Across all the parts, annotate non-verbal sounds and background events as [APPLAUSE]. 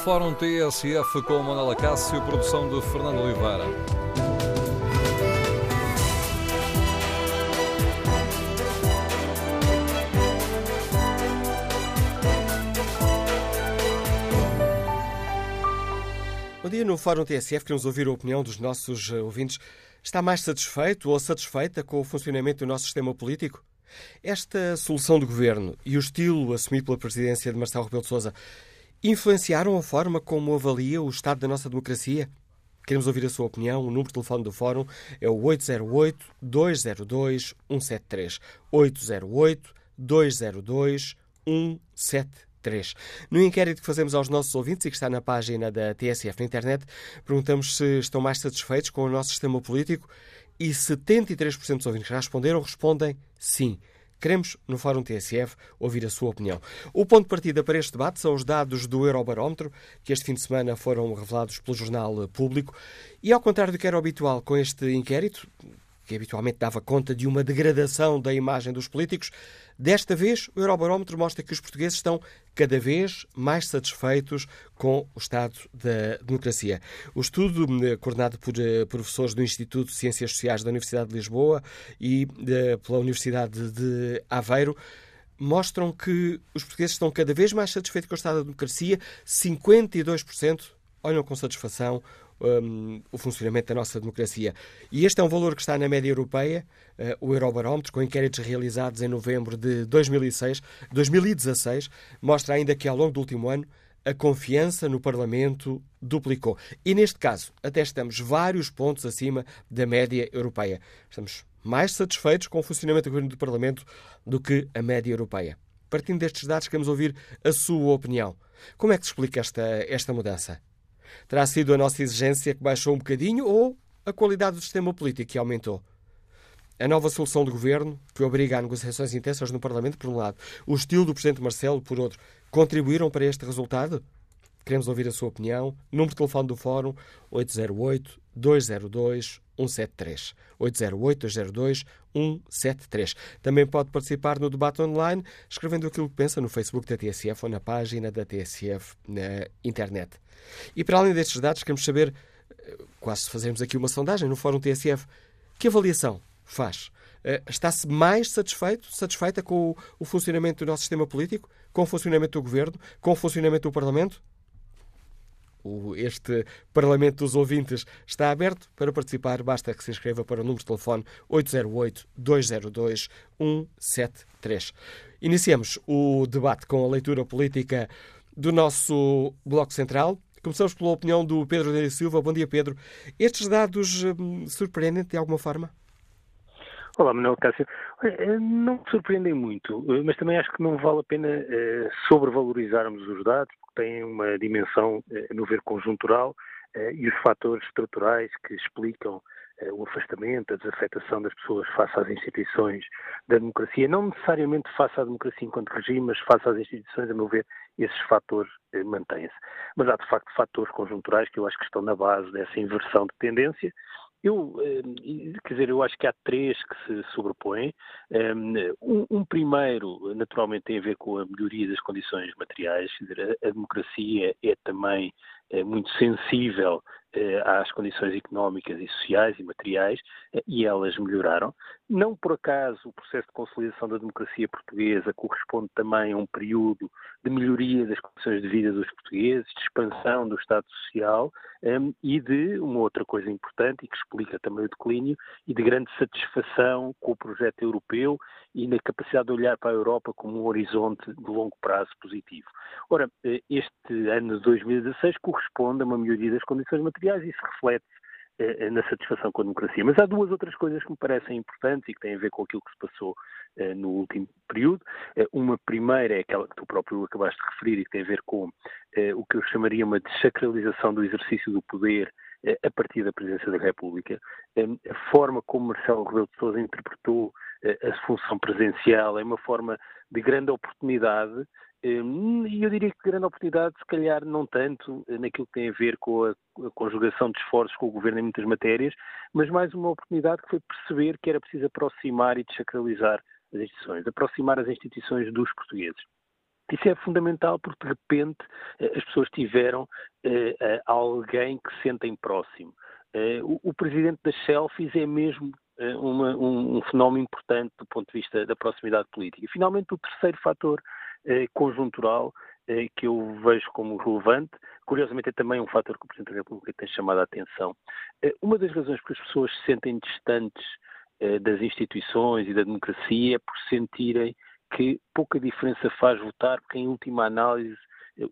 Fórum TSF com Manuela Cássio, produção de Fernando Oliveira. Bom dia, no Fórum TSF queremos ouvir a opinião dos nossos eh, ouvintes. Está mais satisfeito ou satisfeita com o funcionamento do nosso sistema político? Esta solução do governo e o estilo assumido pela presidência de Marcelo Rebelo de Sousa influenciaram a forma como avalia o estado da nossa democracia? Queremos ouvir a sua opinião. O número de telefone do Fórum é o 808-202-173. 808-202-173. No inquérito que fazemos aos nossos ouvintes e que está na página da TSF na internet, perguntamos se estão mais satisfeitos com o nosso sistema político e 73% dos ouvintes que responderam respondem sim. Queremos, no Fórum TSF, ouvir a sua opinião. O ponto de partida para este debate são os dados do Eurobarómetro, que este fim de semana foram revelados pelo Jornal Público. E, ao contrário do que era habitual com este inquérito, que habitualmente dava conta de uma degradação da imagem dos políticos, desta vez o Eurobarómetro mostra que os portugueses estão cada vez mais satisfeitos com o estado da democracia. O estudo, eh, coordenado por eh, professores do Instituto de Ciências Sociais da Universidade de Lisboa e eh, pela Universidade de Aveiro, mostram que os portugueses estão cada vez mais satisfeitos com o estado da democracia. 52% olham com satisfação um, o funcionamento da nossa democracia. E este é um valor que está na média europeia, uh, o Eurobarómetro, com inquéritos realizados em novembro de 2006, 2016, mostra ainda que ao longo do último ano a confiança no Parlamento duplicou. E neste caso, até estamos vários pontos acima da média europeia. Estamos mais satisfeitos com o funcionamento do Parlamento do que a média europeia. Partindo destes dados, queremos ouvir a sua opinião. Como é que se explica esta, esta mudança? Terá sido a nossa exigência que baixou um bocadinho ou a qualidade do sistema político que aumentou? A nova solução do governo, que obriga a negociações intensas no Parlamento, por um lado, o estilo do Presidente Marcelo, por outro, contribuíram para este resultado? Queremos ouvir a sua opinião. Número de telefone do Fórum 808-202-173. 808-202-173. Também pode participar no debate online, escrevendo aquilo que pensa no Facebook da TSF ou na página da TSF na internet. E para além destes dados, queremos saber, eh, quase fazermos aqui uma sondagem no Fórum TSF, que avaliação faz? Eh, está-se mais satisfeito, satisfeita com o funcionamento do nosso sistema político, com o funcionamento do governo, com o funcionamento do Parlamento? Este Parlamento dos Ouvintes está aberto. Para participar, basta que se inscreva para o número de telefone 808-202-173. Iniciamos o debate com a leitura política do nosso Bloco Central. Começamos pela opinião do Pedro da Silva. Bom dia, Pedro. Estes dados hum, surpreendem de alguma forma? Olá, Manuel Cássio. Eh, não me surpreendem muito, eh, mas também acho que não vale a pena eh, sobrevalorizarmos os dados, têm uma dimensão, a meu ver, conjuntural e os fatores estruturais que explicam o afastamento, a desafetação das pessoas face às instituições da democracia, não necessariamente face à democracia enquanto regime, mas face às instituições, a meu ver, esses fatores mantêm-se. Mas há, de facto, fatores conjunturais que eu acho que estão na base dessa inversão de tendência eu, eh, quer dizer, eu acho que há três que se sobrepõem. Um, um, primeiro, naturalmente, tem a ver com a melhoria das condições materiais. Dizer, a, democracia é também muito sensível eh, às condições económicas e sociais e materiais eh, e elas melhoraram. Não por acaso o processo de consolidação da democracia portuguesa corresponde também a um período de melhoria das condições de vida dos portugueses, de expansão do Estado Social um, e de uma outra coisa importante e que explica também o declínio e de grande satisfação com o projeto europeu e na capacidade de olhar para a Europa como um horizonte de longo prazo positivo. Ora, eh, este ano de 2016 corresponde a uma melhoria das condições materiais e isso reflete eh, na satisfação com a democracia. Mas há duas outras coisas que me parecem importantes e que têm a ver com aquilo que se passou eh, no último período. Uma primeira é aquela que tu próprio acabaste de referir e que tem a ver com o que eu chamaria uma desacralização do exercício do poder a partir da presidência da República. A forma como Marcelo Rebelo de Sousa interpretou a função presencial é uma forma de grande oportunidade e eu diria que grande oportunidade, se calhar não tanto naquilo que tem a ver com a, conjugação de esforços com o governo em muitas matérias, mas mais uma oportunidade que foi perceber que era preciso aproximar e desacralizar as instituições, aproximar as instituições dos portugueses. Isso é fundamental porque, de repente, as pessoas tiveram alguém que sentem próximo. O, presidente das selfies é mesmo uma, um, um, fenómeno importante do ponto de vista da proximidade política. Finalmente, o terceiro fator conjuntural que eu vejo como relevante, curiosamente é também um fator que o Presidente da República tem chamado a atenção. Uma das razões por que as pessoas se sentem distantes das instituições e da democracia é por sentirem que pouca diferença faz votar, porque em última análise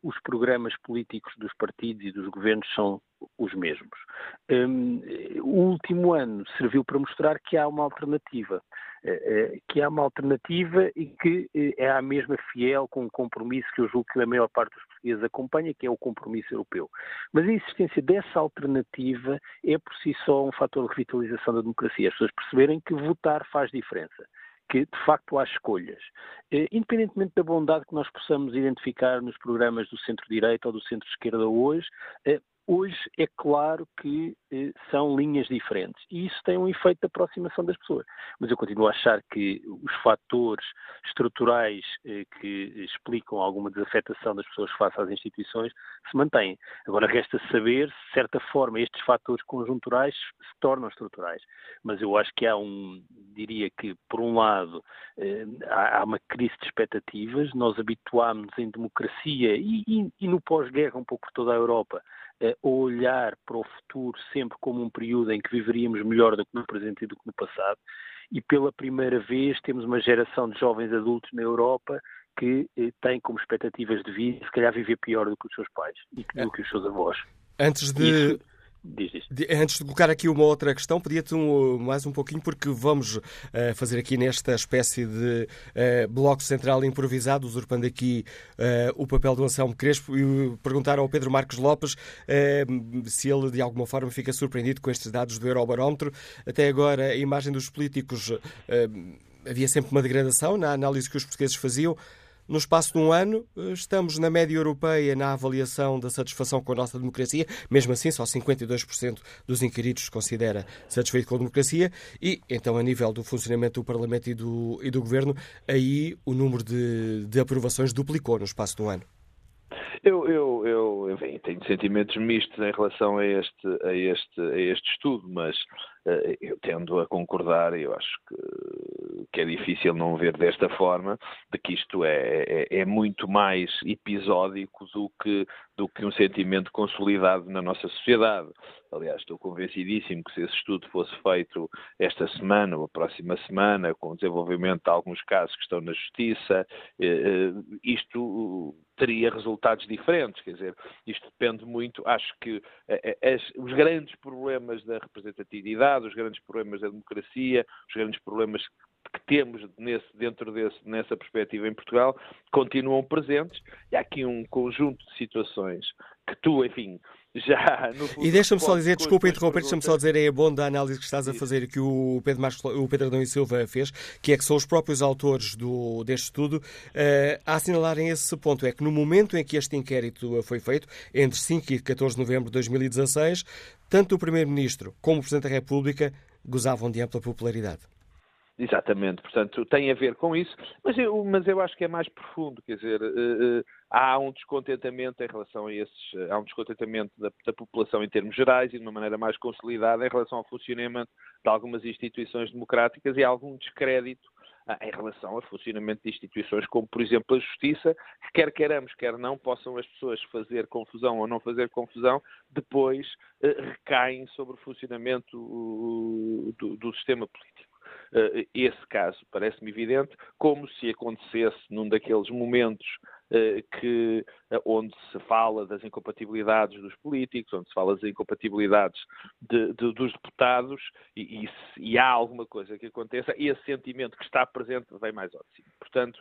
os programas políticos dos partidos e dos governos são os mesmos. Um, o último ano serviu para mostrar que há uma alternativa, que há uma alternativa e que uh, é a mesma fiel com um compromisso que eu julgo que a maior parte dos portugueses acompanha, que é o compromisso europeu. Mas a existência dessa alternativa é por si só um fator de revitalização da democracia. As pessoas perceberem que votar faz diferença que de facto há escolhas. Eh, independentemente da bondade que nós possamos identificar nos programas do centro-direita ou do centro-esquerda hoje, eh, Hoje é claro que eh, são linhas diferentes e isso tem um efeito de aproximação das pessoas. Mas eu continuo a achar que os fatores estruturais eh, que explicam alguma desafetação das pessoas face às instituições se mantêm. Agora resta saber se, de certa forma, estes fatores conjunturais se tornam estruturais. Mas eu acho que há um, diria que, por um lado, eh, há uma crise de expectativas, nós habituámos em democracia e, e, e no pós-guerra, um pouco por toda a Europa, a olhar para o futuro sempre como um período em que viveríamos melhor do que no presente e do que no passado. E pela primeira vez temos uma geração de jovens adultos na Europa que eh, tem como expectativas de vida, se calhar, viver pior do que os seus pais e do que os seus avós. Antes de, Isso Diz, diz. Antes de colocar aqui uma outra questão, pedia-te um, mais um pouquinho, porque vamos uh, fazer aqui nesta espécie de uh, bloco central improvisado, usurpando aqui uh, o papel do Anselmo Crespo, e perguntar ao Pedro Marcos Lopes se ele de alguma forma fica surpreendido com estes dados do Eurobarómetro. Até agora, a imagem dos políticos havia sempre uma degradação na análise que os portugueses faziam. No espaço de um ano, estamos na média europeia na avaliação da satisfação com a nossa democracia. Mesmo assim, só 52% dos inquiridos se considera satisfeito com a democracia. E, então, a nível do funcionamento do Parlamento e do, e do Governo, aí o número de, de aprovações duplicou no espaço de um ano. Eu, eu, eu enfim, tenho sentimentos mistos em relação a este, a este, a este estudo, mas uh, eu tendo a concordar, eu acho que, que, é difícil não ver desta forma, de que isto é, é, é, muito mais episódico do que, do que um sentimento consolidado na nossa sociedade. Aliás, estou convencidíssimo que se esse estudo fosse feito esta semana ou a próxima semana, com o desenvolvimento de alguns casos que estão na Justiça, eh, eh, isto teria resultados diferentes. Quer dizer, isto depende muito. Acho que eh, os grandes problemas da representatividade, os grandes problemas da democracia, os grandes problemas que temos nesse, dentro desse, nessa perspectiva em Portugal continuam presentes. E há aqui um conjunto de situações que tu, enfim, já no E deixa-me só dizer, desculpa interromper, deixa-me só dizer, é bom da análise que estás a fazer que o Pedro, Marcos, o Pedro Adão e Silva fez, que é que são os próprios autores do, deste estudo uh, a assinalarem esse ponto. É que no momento em que este inquérito foi feito, entre 5 e 14 de novembro de 2016, tanto o Primeiro-Ministro como o Presidente da República gozavam de ampla popularidade. Exatamente, portanto, tem a ver com isso, mas eu, mas eu acho que é mais profundo, quer dizer, uh, uh, há um descontentamento em relação a esses, há um descontentamento da, da, população em termos gerais e de uma maneira mais consolidada em relação ao funcionamento de algumas instituições democráticas e há algum descrédito uh, em relação ao funcionamento de instituições como, por exemplo, a Justiça, que quer queiramos, quer não, possam as pessoas fazer confusão ou não fazer confusão, depois recaem sobre o funcionamento do, do sistema político. Eh, esse caso parece-me evidente, como se acontecesse num daqueles momentos eh, que, eh, onde se fala das incompatibilidades dos políticos, onde se fala das incompatibilidades de, de, dos deputados, e, e, e, há alguma coisa que aconteça, esse sentimento que está presente vem mais ao de cima. Portanto,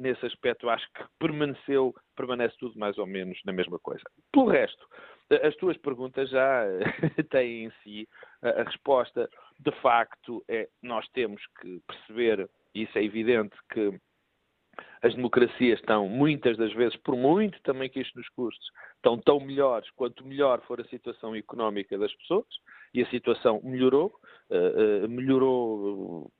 nesse aspecto, acho que permaneceu, permanece tudo mais ou menos na mesma coisa. Pelo resto, as tuas perguntas já [LAUGHS] têm em si a resposta. De facto, é, nós temos que perceber, e isso é evidente, que as democracias estão, muitas das vezes, por muito também que isto nos custe, estão tão melhores quanto melhor for a situação económica das pessoas, e a situação melhorou, uh, uh, melhorou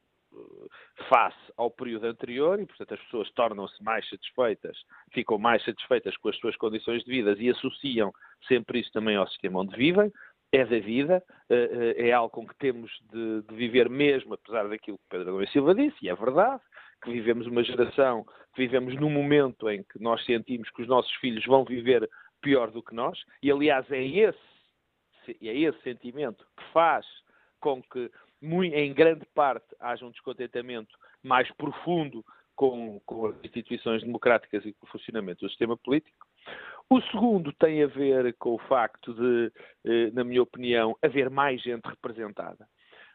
face ao período anterior e, portanto, as pessoas tornam-se mais satisfeitas, ficam mais satisfeitas com as suas condições de vida e associam sempre isso também ao sistema onde vivem. É da vida, eh, eh, é algo com que temos de, de viver mesmo, apesar daquilo que Pedro Adão Silva disse, e é verdade, que vivemos uma geração, que vivemos num momento em que nós sentimos que os nossos filhos vão viver pior do que nós, e aliás é esse, é esse sentimento que faz com que em grande parte haja um descontentamento mais profundo com, com, as instituições democráticas e com o funcionamento do sistema político. O segundo tem a ver com o facto de, eh, na minha opinião, haver mais gente representada.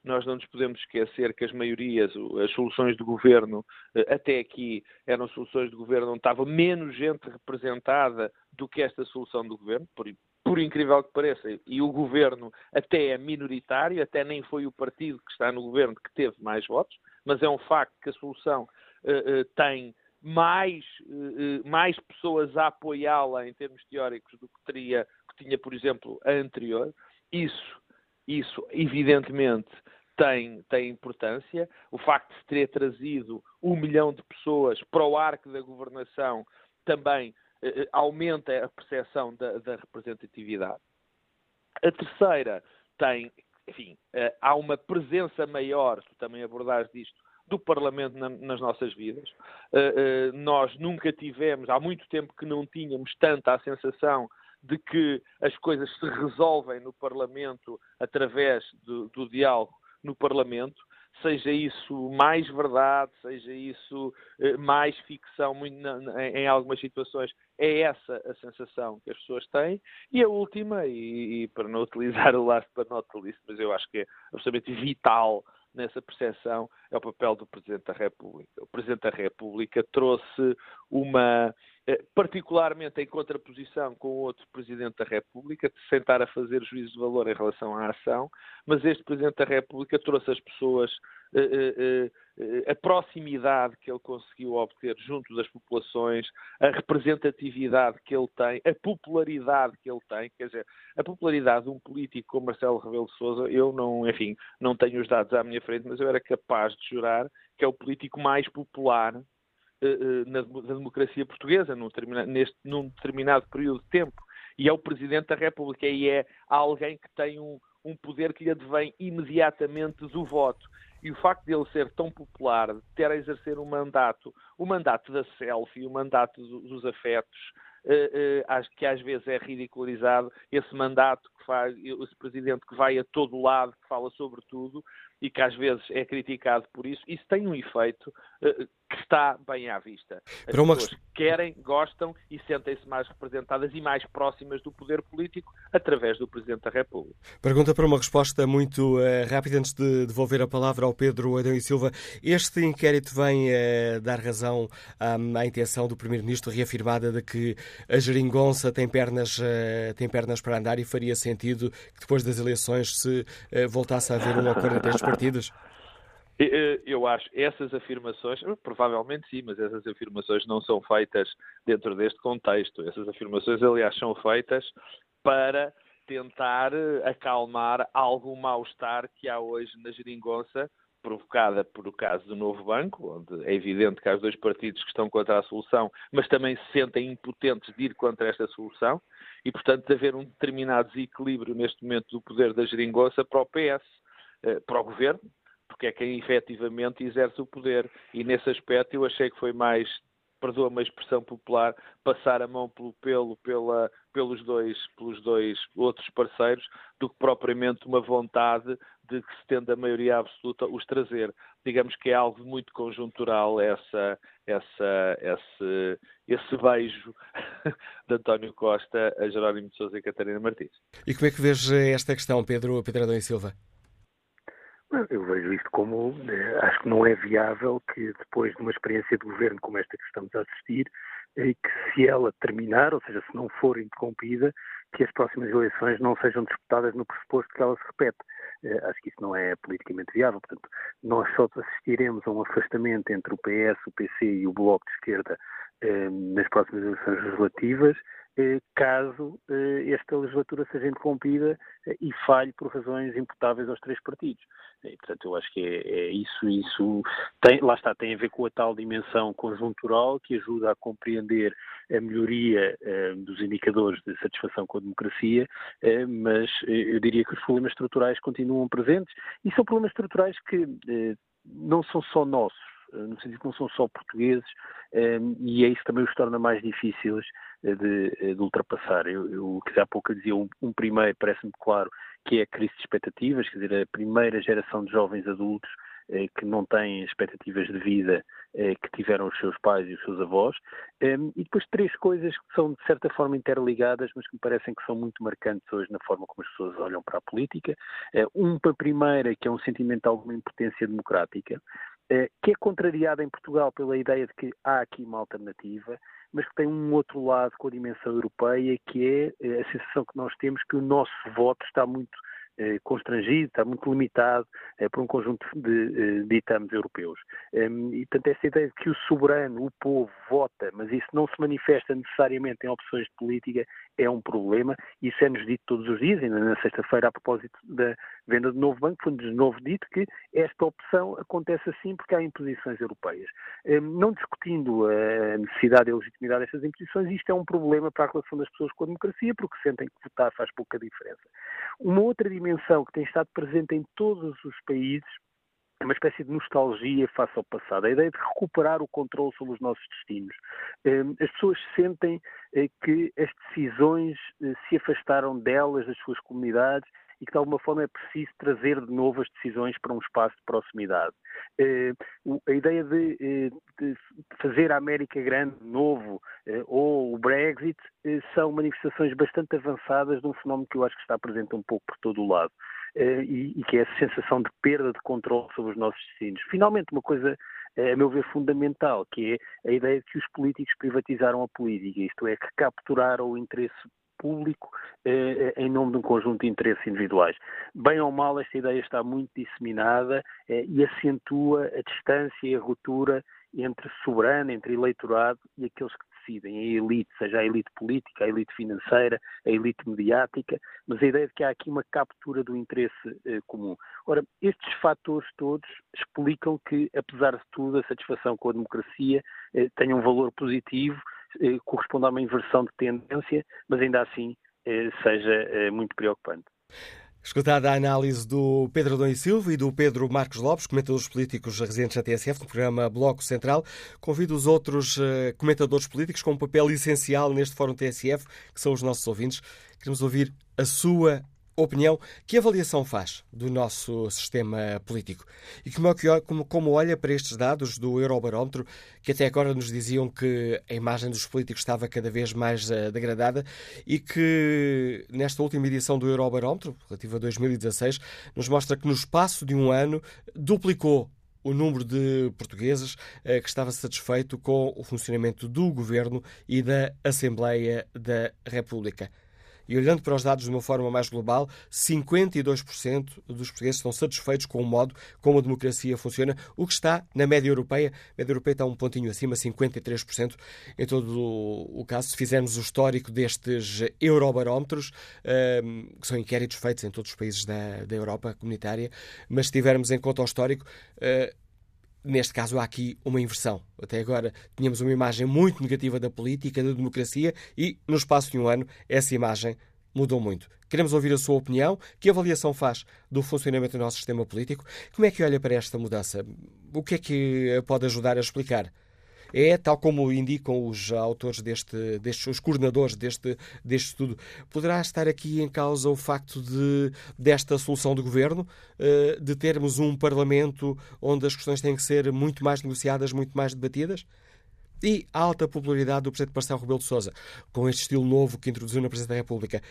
Nós não nos podemos esquecer que as maiorias, as soluções do governo, eh, até aqui, eram soluções do governo onde estava menos gente representada do que esta solução do governo, por, por incrível que pareça, e o governo até é minoritário, até nem foi o partido que está no governo que teve mais votos, mas é um facto que a solução uh, uh, tem mais, uh, mais pessoas a apoiá-la em termos teóricos do que teria, que tinha, por exemplo, a anterior. Isso, isso evidentemente tem, tem importância. O facto de ter trazido um milhão de pessoas para o arco da governação também eh, eh, aumenta a percepção da, da, representatividade. A terceira tem, enfim, eh, há uma presença maior, tu também abordaste disto, do Parlamento na, nas nossas vidas. nós nunca tivemos, há muito tempo que não tínhamos tanta a sensação de que as coisas se resolvem no Parlamento através do, do diálogo no Parlamento seja isso mais verdade, seja isso eh, mais ficção em algumas situações, é essa a sensação que as pessoas têm. E a última, e para não [LAUGHS] utilizar o last but not least, mas eu acho que é absolutamente vital nessa percepção, é o papel do Presidente da República. O Presidente da República trouxe uma particularmente em contraposição com outro Presidente da República, de sentar a fazer juízo de valor em relação à ação, mas este Presidente da República trouxe as pessoas eh, eh, a proximidade que ele conseguiu obter junto das populações, a representatividade que ele tem, a popularidade que ele tem, quer dizer, a popularidade de um político como Marcelo Rebelo de Sousa, eu não, enfim, não tenho os dados à minha frente, mas eu era capaz de jurar que é o político mais popular eh, eh, na, democracia portuguesa, num, neste, num determinado período de tempo. E é o Presidente da República e é alguém que tem um, um poder que lhe advém imediatamente do voto. E o facto de ele ser tão popular, de ter a exercer um mandato, o mandato da selfie, o mandato dos afetos, que às vezes é ridicularizado esse mandato que faz, esse presidente que vai a todo lado, que fala sobre tudo e que às vezes é criticado por isso, isso tem um efeito uh, que está bem à vista. As uma... pessoas querem, gostam e sentem-se mais representadas e mais próximas do poder político através do Presidente da República. Pergunta para uma resposta muito uh, rápida antes de devolver a palavra ao Pedro Adão e Silva. Este inquérito vem uh, dar razão um, à intenção do Primeiro-Ministro reafirmada de que a geringonça tem pernas, tem pernas para andar e faria sentido que depois das eleições se voltasse a haver um acordo entre estes partidos? Eu acho essas afirmações, provavelmente sim, mas essas afirmações não são feitas dentro deste contexto. Essas afirmações, aliás, são feitas para tentar acalmar algum mal-estar que há hoje na geringonça, provocada por o caso do novo banco, onde é evidente que há os dois partidos que estão contra a solução, mas também se sentem impotentes de ir contra esta solução, e portanto de haver um determinado desequilíbrio neste momento do poder da geringonça para o PS eh, para o governo, porque é quem efetivamente exerce o poder. E nesse aspecto eu achei que foi mais, perdoa-me a expressão popular, passar a mão pelo pelo pela, pelos, dois, pelos dois outros parceiros do que propriamente uma vontade de que se tenda a maioria absoluta os trazer. Digamos que é algo muito conjuntural essa, essa, esse, esse beijo [LAUGHS] de António Costa a Jerónimo de Sousa e Catarina Martins. E como é que vês esta questão, Pedro, Pedro Adão e Silva? Eu vejo isto como, eh, acho que não é viável que depois de uma experiência de governo como esta que estamos a assistir, e que se ela terminar, ou seja, se não for interrompida, que as próximas eleições não sejam disputadas no pressuposto que ela se repete. Eh, acho que isso não é politicamente viável. Portanto, nós só assistiremos a um afastamento entre o PS, o PC e o Bloco de Esquerda eh, nas próximas eleições legislativas caso esta legislatura seja interrompida e falhe por razões imputáveis aos três partidos. E, portanto, eu acho que é, é isso, isso tem, lá está, tem a ver com a tal dimensão conjuntural que ajuda a compreender a melhoria eh, dos indicadores de satisfação com a democracia, eh, mas eh, eu diria que os problemas estruturais continuam presentes e são problemas estruturais que eh, não são só nossos, eh, no sentido que não são só portugueses, eh, e é isso também os torna mais difíceis de, de ultrapassar. Eu, eu há pouco eu dizia um, um primeiro, parece-me claro, que é a crise de expectativas, quer dizer, a primeira geração de jovens adultos eh, que não têm expectativas de vida eh, que tiveram os seus pais e os seus avós. E depois três coisas que são, de certa forma, interligadas, mas que me parecem que são muito marcantes hoje na forma como as pessoas olham para a política. Eh, um, para a primeira, que é um sentimento de alguma impotência democrática, que é contrariada em Portugal pela ideia de que há aqui uma alternativa, mas que tem um outro lado com a dimensão europeia, que é a sensação que nós temos que o nosso voto está muito eh, constrangido, está muito limitado eh, por um conjunto de eh, ditames europeus. Ehm, e, portanto, essa ideia de que o soberano, o povo, vota, mas isso não se manifesta necessariamente em opções de política, é um problema. Isso é-nos dito todos os dias, ainda na sexta-feira, a propósito da venda do novo banco, foi-nos de novo dito que esta opção acontece assim porque há imposições europeias. Ehm, não discutindo a necessidade e a legitimidade destas imposições, isto é um problema para a relação das pessoas com a democracia, porque sentem que votar faz pouca diferença. Uma outra dimensão que tem estado presente em todos os países é uma espécie de nostalgia face ao passado, a ideia de recuperar o controle sobre os nossos destinos. Hum, as pessoas sentem eh, que as decisões eh, se afastaram delas, das suas comunidades, e que de alguma forma é preciso trazer de novo as decisões para um espaço de proximidade. Eh, a ideia de, de fazer a América grande de novo ou o Brexit são manifestações bastante avançadas de um fenómeno que eu acho que está presente um pouco por todo o lado. Eh, e, e que é a sensação de perda de controle sobre os nossos destinos. Finalmente, uma coisa eh, a meu ver, fundamental, que é a ideia de que os políticos privatizaram a política, isto é, que capturaram o interesse público eh, em nome de um conjunto de interesses individuais. Bem ou mal, esta ideia está muito disseminada eh, e acentua a distância e a ruptura entre soberano, entre eleitorado e aqueles que decidem, a elite, seja a elite política, a elite financeira, a elite mediática, mas a ideia de que há aqui uma captura do interesse eh, comum. Ora, estes fatores todos explicam que, apesar de tudo, a satisfação com a democracia eh, tenha um valor positivo, eh, corresponde a uma inversão de tendência, mas ainda assim eh, seja eh, muito preocupante. Escutada a análise do Pedro Dom e Silva e do Pedro Marcos Lopes, comentadores políticos residentes na TSF, no programa Bloco Central, convido os outros comentadores políticos com um papel essencial neste Fórum TSF, que são os nossos ouvintes. Queremos ouvir a sua opinião, que avaliação faz do nosso sistema político? E como, é como, como olha para estes dados do Eurobarómetro, que até agora nos diziam que a imagem dos políticos estava cada vez mais uh, degradada e que nesta última edição do Eurobarómetro, relativa a 2016, nos mostra que no espaço de um ano duplicou o número de portugueses uh, que estava satisfeito com o funcionamento do governo e da Assembleia da República. E olhando para os dados de uma forma mais global, 52% dos portugueses estão satisfeitos com o modo como a democracia funciona, o que está na média europeia. A média europeia está um pontinho acima, 53%. Em todo o caso, se fizermos o histórico destes eurobarómetros, ehm, que são inquéritos feitos em todos os países da, Europa comunitária, mas se tivermos em conta o histórico, eh, Neste caso, há aqui uma inversão. Até agora tínhamos uma imagem muito negativa da política, da democracia, e no espaço de um ano essa imagem mudou muito. Queremos ouvir a sua opinião. Que avaliação faz do funcionamento do nosso sistema político? Como é que olha para esta mudança? O que é que pode ajudar a explicar? É, tal como indicam os autores deste, os coordenadores deste, deste estudo, poderá estar aqui em causa o facto de, desta solução do governo, eh, de termos um Parlamento onde as questões têm que ser muito mais negociadas, muito mais debatidas? E a alta popularidade do Presidente Marcelo Rebelo de Sousa, com este estilo novo que introduziu na Presidência da República,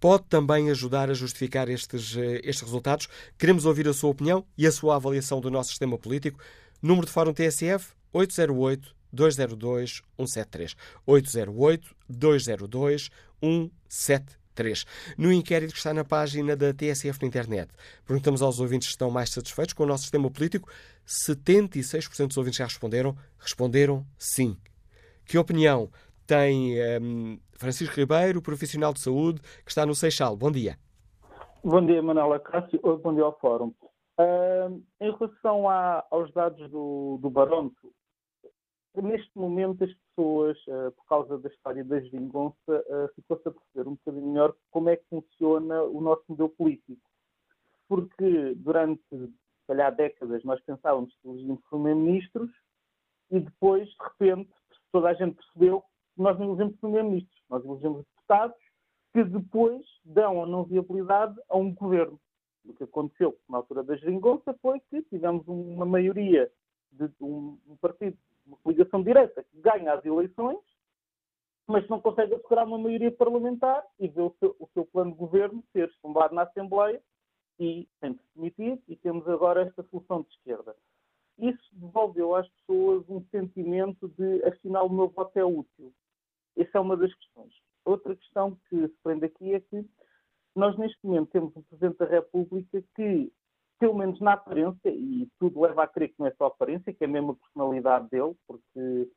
pode também ajudar a justificar estes, eh, estes resultados? Queremos ouvir a sua opinião e a sua avaliação do nosso sistema político. Número de Fórum TSF 808 202 173. 808 202 173. No inquérito que está na página da TSF na internet, perguntamos aos ouvintes se estão mais satisfeitos com o nosso sistema político. 76% dos ouvintes já responderam. Responderam sim. Que opinião tem um, ehm, Francisco Ribeiro, profissional de saúde, que está no Seixal. Bom dia. Bom dia, Manuela Cássio. Bom dia ao Fórum. Uh, em relação a, aos dados do, do barómetro, neste momento as pessoas, uh, por causa da história da geringonça, uh, ficou-se a perceber um bocadinho melhor como é que funciona o nosso modelo político. Porque durante, se calhar, décadas nós pensávamos que elegíamos primeiro-ministros e depois, de repente, toda a gente percebeu que nós não elegemos primeiro-ministros, nós elegemos deputados que depois dão a não viabilidade a um governo. O que aconteceu na altura da geringonça foi que tivemos uma maioria de um partido, uma coligação direta, que ganha as eleições, mas não consegue assegurar uma maioria parlamentar e vê o seu, o seu plano de governo ser chumbado na Assembleia e tem de se demitir e temos agora esta solução de esquerda. Isso devolveu às pessoas um sentimento de, afinal, o meu voto é útil. Essa é uma das questões. Outra questão que se prende aqui é que nós, neste momento, temos um Presidente da República que, pelo menos na aparência, e tudo leva a crer que não é só a aparência, que é mesmo a personalidade dele, porque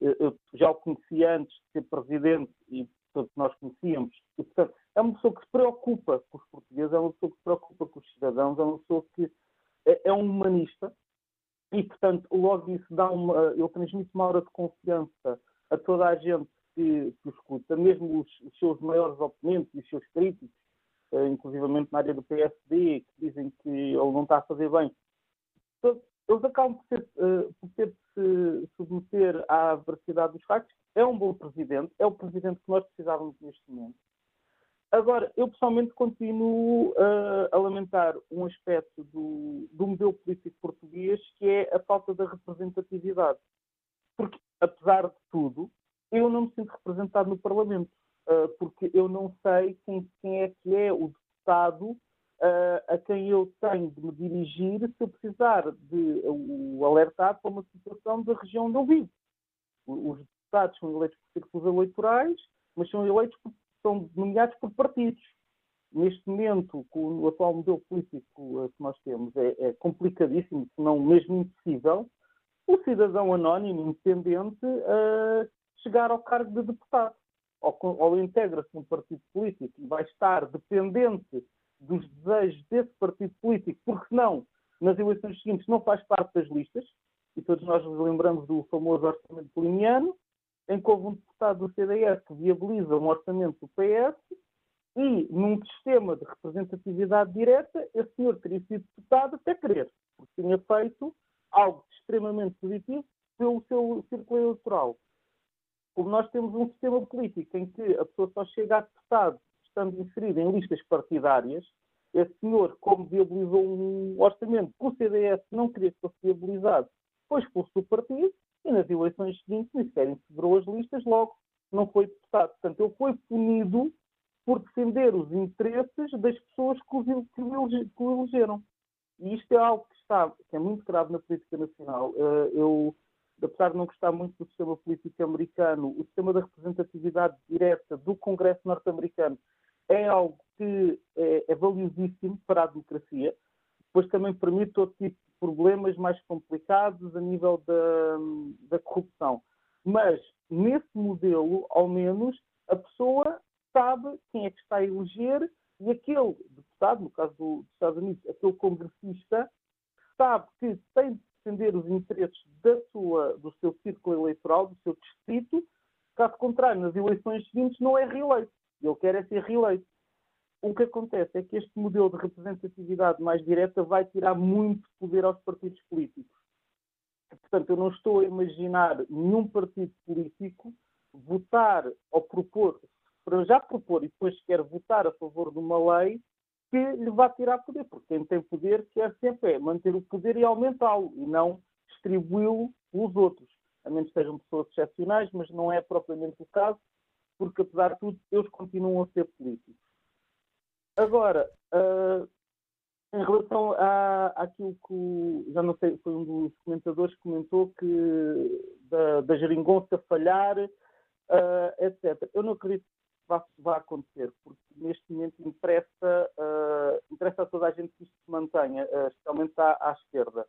eu já o conhecia antes de ser Presidente e todos nós conhecíamos. E, portanto, é uma pessoa que se preocupa com os portugueses, é uma pessoa que se preocupa com os cidadãos, é uma pessoa que é, é um humanista e, portanto, logo isso dá uma, ele transmite uma aura de confiança a toda a gente que, que o escuta, mesmo os, os, seus maiores oponentes e os seus críticos, uh, inclusivamente na área do PSD, que dizem que ele não está a fazer bem. eles acabam por, uh, por ter de se submeter à veracidade dos factos. É um bom presidente, é o presidente que nós precisávamos neste momento. Agora, eu pessoalmente continuo uh, a lamentar um aspecto do, do modelo político português que é a falta da representatividade. Porque, apesar de tudo, eu não me sinto representado no Parlamento, porque eu não sei quem, quem, é que é o deputado uh, a quem eu tenho de me dirigir se eu precisar de o alertar para uma situação da região onde eu vivo. Os deputados são eleitos por círculos eleitorais, mas são eleitos por, são nomeados por partidos. Neste momento, com o atual modelo político uh, que nós temos, é, é complicadíssimo, se não mesmo impossível, o cidadão anónimo, independente, uh, chegar ao cargo de deputado. Ou, ou integra-se num partido político e vai estar dependente dos desejos desse partido político, porque senão, nas eleições seguintes, não faz parte das listas, e todos nós nos lembramos do famoso orçamento poliniano, em que houve um deputado do CDS que viabiliza um orçamento do PS, e num sistema de representatividade direta, esse senhor teria sido deputado até querer, porque tinha feito algo extremamente positivo pelo seu círculo eleitoral como nós temos um sistema político em que a pessoa só chega a deputado estando inserida em listas partidárias, esse senhor, como viabilizou um orçamento que o CDS não queria que fosse viabilizado, foi expulso do partido e nas eleições seguintes nem sequer integrou as listas, logo não foi deputado. Portanto, ele foi punido por defender os interesses das pessoas que o elegeram. E isto é algo que, está, que é muito grave na política nacional. Eh, eu apesar de não gostar muito do sistema político americano, o sistema da representatividade direta do Congresso norte-americano é algo que é, é, valiosíssimo para a democracia, pois também permite todo tipo de problemas mais complicados a nível da, da corrupção. Mas, nesse modelo, ao menos, a pessoa sabe quem é que está a eleger e aquele deputado, no caso dos Estados Unidos, aquele congressista, sabe que tem de defender os interesses da sua, do seu círculo eleitoral, do seu distrito, caso contrário, nas eleições seguintes não é reeleito. Ele quer é ser reeleito. O que acontece é que este modelo de representatividade mais direta vai tirar muito poder aos partidos políticos. Portanto, eu não estou a imaginar nenhum partido político votar ou propor, para já propor e depois quer votar a favor de uma lei que lhe vá tirar poder, porque quem tem poder quer sempre é manter o poder e aumentá-lo, e não distribuí-lo pelos outros, a menos que sejam pessoas excepcionais, mas não é propriamente o caso, porque apesar de tudo, eles continuam a ser políticos. Agora, uh, em relação à, àquilo que, já não sei, foi um dos comentadores que comentou que da, da geringonça falhar, uh, etc. Eu não acredito vá, acontecer, porque neste momento interessa, uh, interessa a toda a gente que isto se mantenha, uh, especialmente à, à, esquerda.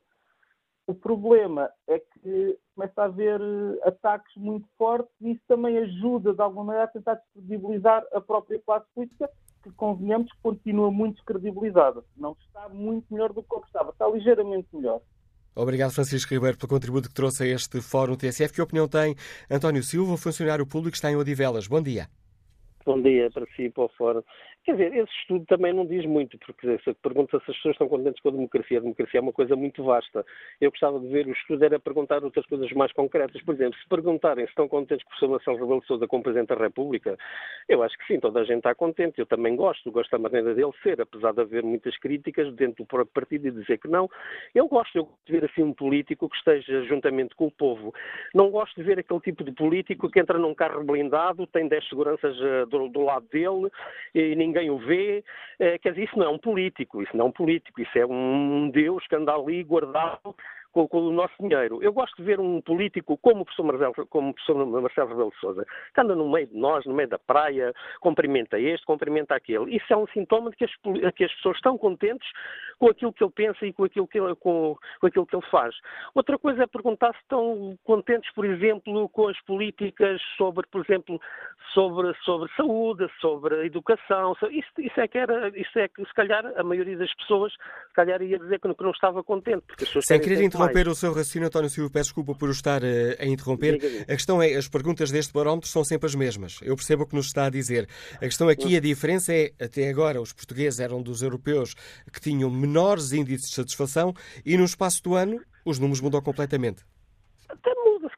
O problema é que começa a haver eh, ataques muito fortes e isso também ajuda, de alguma maneira, a tentar descredibilizar a própria classe política, que, convenhamos, continua muito descredibilizada. Não está muito melhor do que estava, está ligeiramente melhor. Obrigado, Francisco Ribeiro, pelo contributo que trouxe a este Fórum TSF. Que opinião tem António Silva, funcionário público está em Odivelas? Bom dia. Bom dia para si e para o Fórum. Quer dizer, esse estudo também não diz muito, porque pergunta se as pessoas estão contentes com a democracia. A democracia é uma coisa muito vasta. Eu gostava de ver o estudo, era perguntar outras coisas mais concretas. Por exemplo, se perguntarem se estão contentes com o Sr. Marcelo Rebelo de Sousa como Presidente da República, eu acho que sim, toda a gente está contente. Eu também gosto, gosto da maneira dele ser, apesar de haver muitas críticas dentro do próprio partido e dizer que não. Eu gosto, eu gosto de ver assim um político que esteja juntamente com o povo. Não gosto de ver aquele tipo de político que entra num carro blindado, tem 10 seguranças uh, do, do lado dele e ninguém ninguém o vê. Eh, quer dizer, isso não é um político, isso não é um político, isso é um Deus que anda ali guardado com, com, o nosso dinheiro. Eu gosto de ver um político como o professor Marcelo, como o professor Marcelo Rebelo de Sousa, que anda no meio de nós, no meio da praia, cumprimenta este, cumprimenta aquele. Isso é um sintoma de que as, que as pessoas estão contentes com aquilo que ele pensa e com aquilo que ele, com, com aquilo que ele faz. Outra coisa é perguntar se estão contentes, por exemplo, com as políticas sobre, por exemplo, sobre, sobre saúde, sobre educação. Isso, isso é que era, isso é que se calhar a maioria das pessoas se calhar ia dizer que não estava contente. Porque as pessoas Sem querer interromper o seu raciocínio, António Silva, peço desculpa por o estar uh, a interromper. A questão é, as perguntas deste barómetro são sempre as mesmas. Eu percebo o que nos está a dizer. A questão aqui, a diferença é, até agora, os portugueses eram dos europeus que tinham menores índices de satisfação e no espaço do ano os números mudam completamente. Até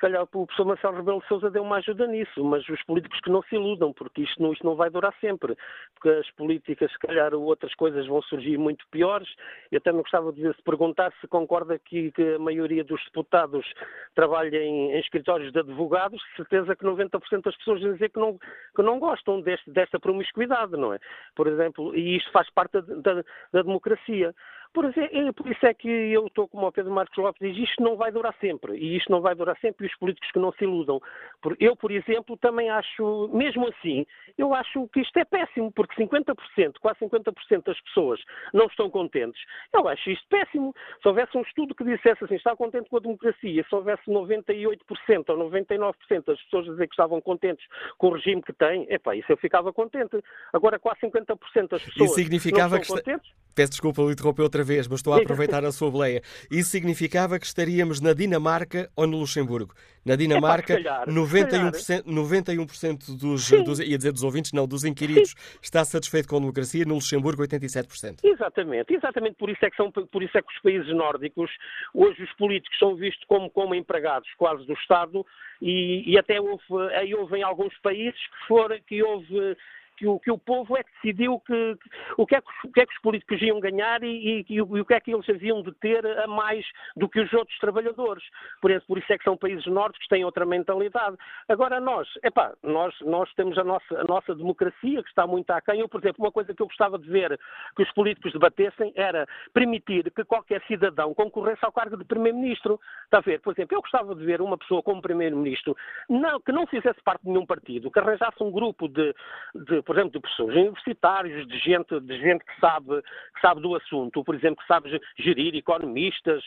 calhar o professor Marcelo Rebelo de Sousa deu uma ajuda nisso, mas os políticos que não se iludam, porque isto não, isto não vai durar sempre, porque as políticas, se calhar outras coisas vão surgir muito piores. Eu também gostava de se perguntar se concorda que, que a maioria dos deputados trabalha em, em, escritórios de advogados, certeza que 90% das pessoas dizem que não, que não gostam deste, desta promiscuidade, não é? Por exemplo, e isto faz parte da, da, da democracia. Por, é, por isso é que eu estou como o Pedro Marcos Lopes diz, isto não vai durar sempre, e isto não vai durar sempre, e os políticos que não se iludam. Eu, por exemplo, também acho, mesmo assim, eu acho que isto é péssimo, porque 50%, quase 50% das pessoas não estão contentes. Eu acho isto péssimo. Se houvesse um estudo que dissesse assim, está contente com a democracia, se houvesse 98% ou 99% das pessoas a dizer que estavam contentes com o regime que têm, epá, isso eu ficava contente. Agora, quase 50% das pessoas isso significava não estão que contentes... Peço desculpa, eu interromper outra vez, mas estou a aproveitar a sua boleia. Isso significava que estaríamos na Dinamarca ou no Luxemburgo. Na Dinamarca, é, calhar, 91%, 91 dos, dos, ia dizer dos ouvintes, não, dos inquiridos, Sim. está satisfeito com a democracia, no Luxemburgo 87%. Exatamente, exatamente por isso é que são, por isso é que os países nórdicos, hoje os políticos são vistos como, como empregados quase do Estado e, e até houve, aí houve em alguns países que, for, que houve que o, que o povo é que decidiu que, o, que é que, o que é que os políticos iam ganhar e, e, e, o que é que eles haviam de ter a mais do que os outros trabalhadores. Por isso, por isso é que são países nórdicos que têm outra mentalidade. Agora nós, epá, nós, nós temos a nossa, a nossa democracia que está muito aquém. Eu, por exemplo, uma coisa que eu gostava de ver que os políticos debatessem era permitir que qualquer cidadão concorresse ao cargo de Primeiro-Ministro. Está a ver? Por exemplo, eu gostava de ver uma pessoa como Primeiro-Ministro não, que não fizesse parte de nenhum partido, que arranjasse um grupo de, de por exemplo, de professores universitários, de gente, de gente que, sabe, que sabe do assunto, por exemplo, que sabe gerir economistas,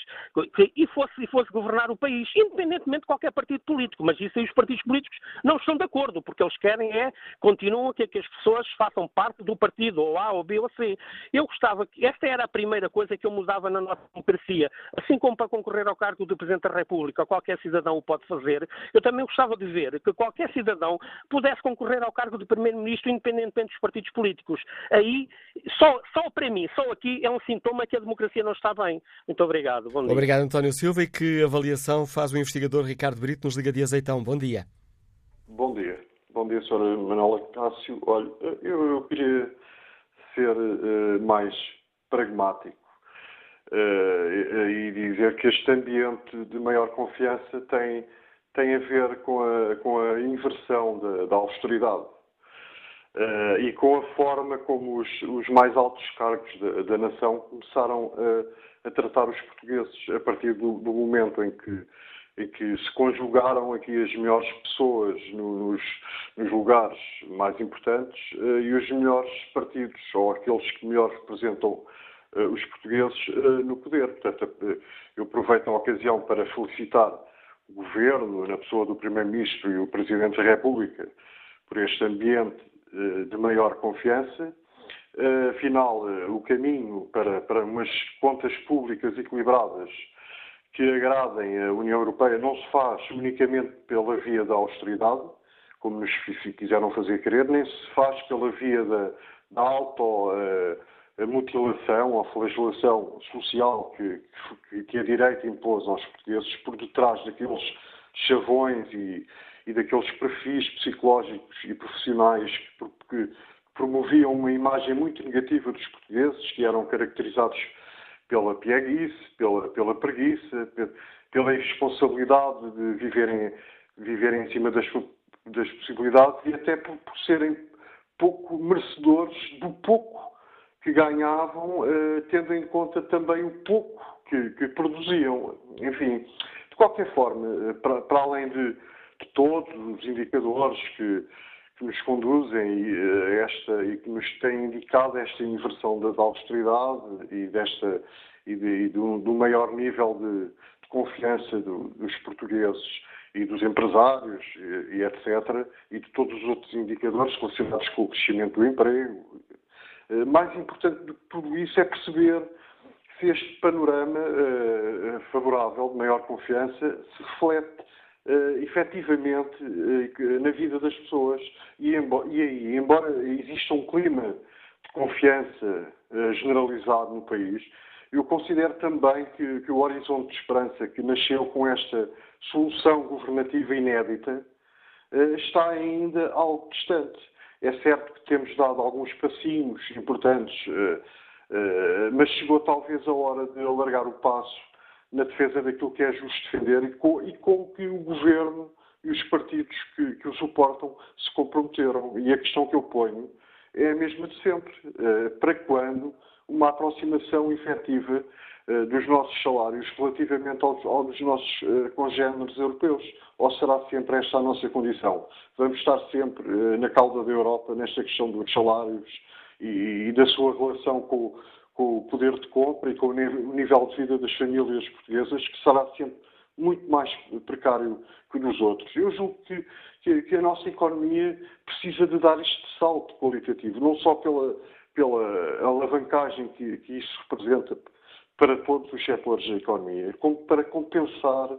que, e, fosse, e fosse governar o país, independentemente de qualquer partido político. Mas isso aí os partidos políticos não estão de acordo, porque eles querem é, continuam que, que as pessoas façam parte do partido, ou A, ou B, ou C. Eu gostava que, esta era a primeira coisa que eu mudava na nossa democracia. Assim como para concorrer ao cargo de Presidente da República, qualquer cidadão o pode fazer, eu também gostava de ver que qualquer cidadão pudesse concorrer ao cargo de Primeiro-Ministro, independentemente dos partidos políticos. Aí, só, só para mim, só aqui é um sintoma que a democracia não está bem. Muito obrigado. Bom dia. Obrigado, António Silva. E que avaliação faz o investigador Ricardo Brito nos Liga de Azeitão? Bom dia. Bom dia. Bom dia, Sra. Manuela Cássio. Olha, eu, eu queria ser uh, mais pragmático uh, e dizer que este ambiente de maior confiança tem, tem a ver com a, com a inversão da, da austeridade. Uh, e com a forma como os, os mais altos cargos da, da nação começaram a, a, tratar os portugueses a partir do, do, momento em que, em que se conjugaram aqui as melhores pessoas no, nos, nos, lugares mais importantes uh, e os melhores partidos, ou aqueles que melhor representam uh, os portugueses no poder. Portanto, eu aproveito a ocasião para felicitar governo, na pessoa do Primeiro-Ministro e o Presidente da República, por este ambiente eh, de maior confiança. Eh, afinal, eh, o caminho para, para umas contas públicas equilibradas que agradem a União Europeia não se faz unicamente pela via da austeridade, como nos quiseram fazer crer, nem se faz pela via da, da automutilação, a flagelação social que, que, que, a direita impôs aos portugueses por detrás daqueles chavões e, e daqueles perfis psicológicos e profissionais que, promoviam uma imagem muito negativa dos portugueses, que eram caracterizados pela pieguice, pela, pela preguiça, pela irresponsabilidade de viverem, viverem em cima das, das possibilidades e até por, por serem pouco merecedores do pouco que ganhavam, eh, tendo em conta também o pouco que, que produziam. Enfim, de qualquer forma, eh, para, para além de, de, todos os indicadores que, que nos conduzem a eh, esta e que nos têm indicado esta inversão da, da austeridade e desta e, de, e do, maior nível de, de confiança do, dos portugueses e dos empresários e, e, etc. e de todos os outros indicadores relacionados com o crescimento do emprego. Eh, mais importante do que tudo isso é perceber se este panorama uh, favorável de maior confiança se reflete uh, efetivamente uh, na vida das pessoas e, embora, e, embora exista um clima de confiança uh, generalizado no país, eu considero também que, que, o horizonte de esperança que nasceu com esta solução governativa inédita está ainda algo distante. É certo que temos dado alguns passinhos importantes, mas chegou talvez a hora de alargar o passo na defesa daquilo que é justo defender e com, e com que o governo e os partidos que, que, o suportam se comprometeram. E a questão que eu ponho é a mesma de sempre. Uh, para quando uma aproximação efetiva uh, dos nossos salários relativamente aos, aos nossos uh, congêneres europeus? Ou será sempre esta a nossa condição? Vamos estar sempre na cauda da Europa nesta questão dos salários e, e da sua relação com com o poder de compra e com o nível de vida das famílias portuguesas, que será sempre muito mais precário que nos outros. Eu julgo que, que, que, a nossa economia precisa de dar este salto qualitativo, não só pela, pela alavancagem que, que isso representa para todos os setores da economia, como para compensar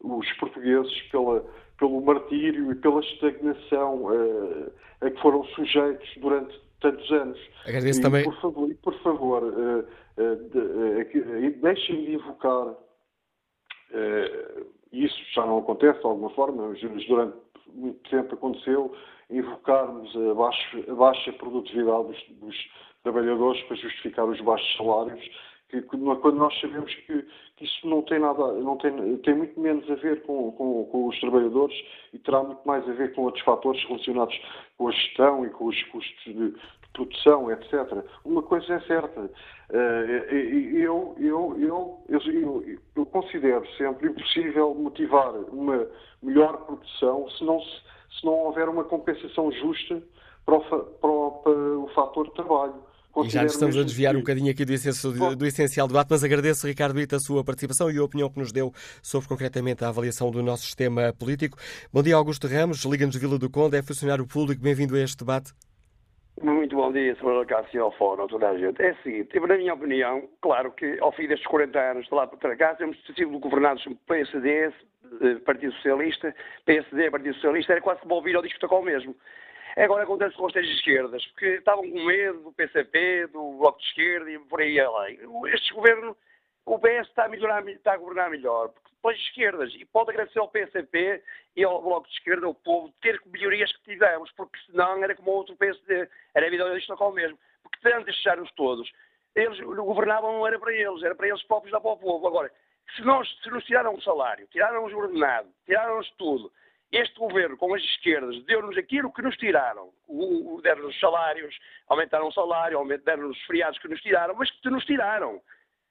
os portugueses pela, pelo martírio e pela estagnação uh, a que foram sujeitos durante tantos anos. Agradeço e, também. Por favor, por favor uh, uh, uh, deixem de invocar, isso já não acontece de alguma forma, mas durante muito tempo aconteceu, invocarmos a baixa, a baixa produtividade dos, dos trabalhadores para justificar os baixos salários que, quando nós sabemos que, que, isso não tem nada, não tem, tem muito menos a ver com, com, com, os trabalhadores e terá muito mais a ver com outros fatores relacionados com a gestão e com os custos de, de produção, etc. Uma coisa é certa, eh, eu, eu, eu, eu, eu considero sempre impossível motivar uma melhor produção se não, se não houver uma compensação justa para o, para o, para o fator trabalho. E já estamos a desviar um bocadinho aqui do essencial, do essencial debate, mas agradeço, Ricardo Brito, a sua participação e a opinião que nos deu sobre concretamente a avaliação do nosso sistema político. Bom dia, Augusto Ramos, Liga-nos de Vila do Conde, é funcionário público, bem-vindo a este debate. Muito bom dia, Sr. Cássio ao fórum, toda a gente. É o seguinte, na minha opinião, claro que ao fim destes 40 anos de lá para cá, temos sido governados pelo PSD, eh, Partido Socialista, PSD, Partido Socialista, era quase como ouvir ao disco o mesmo. Agora acontece com as três esquerdas, porque estavam com medo do PCP, do Bloco de Esquerda e por aí além. Este governo, o PS está a, melhorar, está a governar melhor, porque de esquerdas, e pode agradecer ao PCP e ao Bloco de Esquerda, ao povo, ter melhorias que tivemos, porque senão era como outro PSD, era evidente isto não mesmo, porque tanto deixaram-nos todos, eles governavam não era para eles, era para eles próprios, não para o povo. Agora, se, nós, se nos tiraram o salário, tiraram-nos o ordenado, tiraram-nos tudo, este governo, com as esquerdas, deu-nos aquilo que nos tiraram. Deram-nos os salários, aumentaram o salário, deram-nos os feriados que nos tiraram, mas que nos tiraram.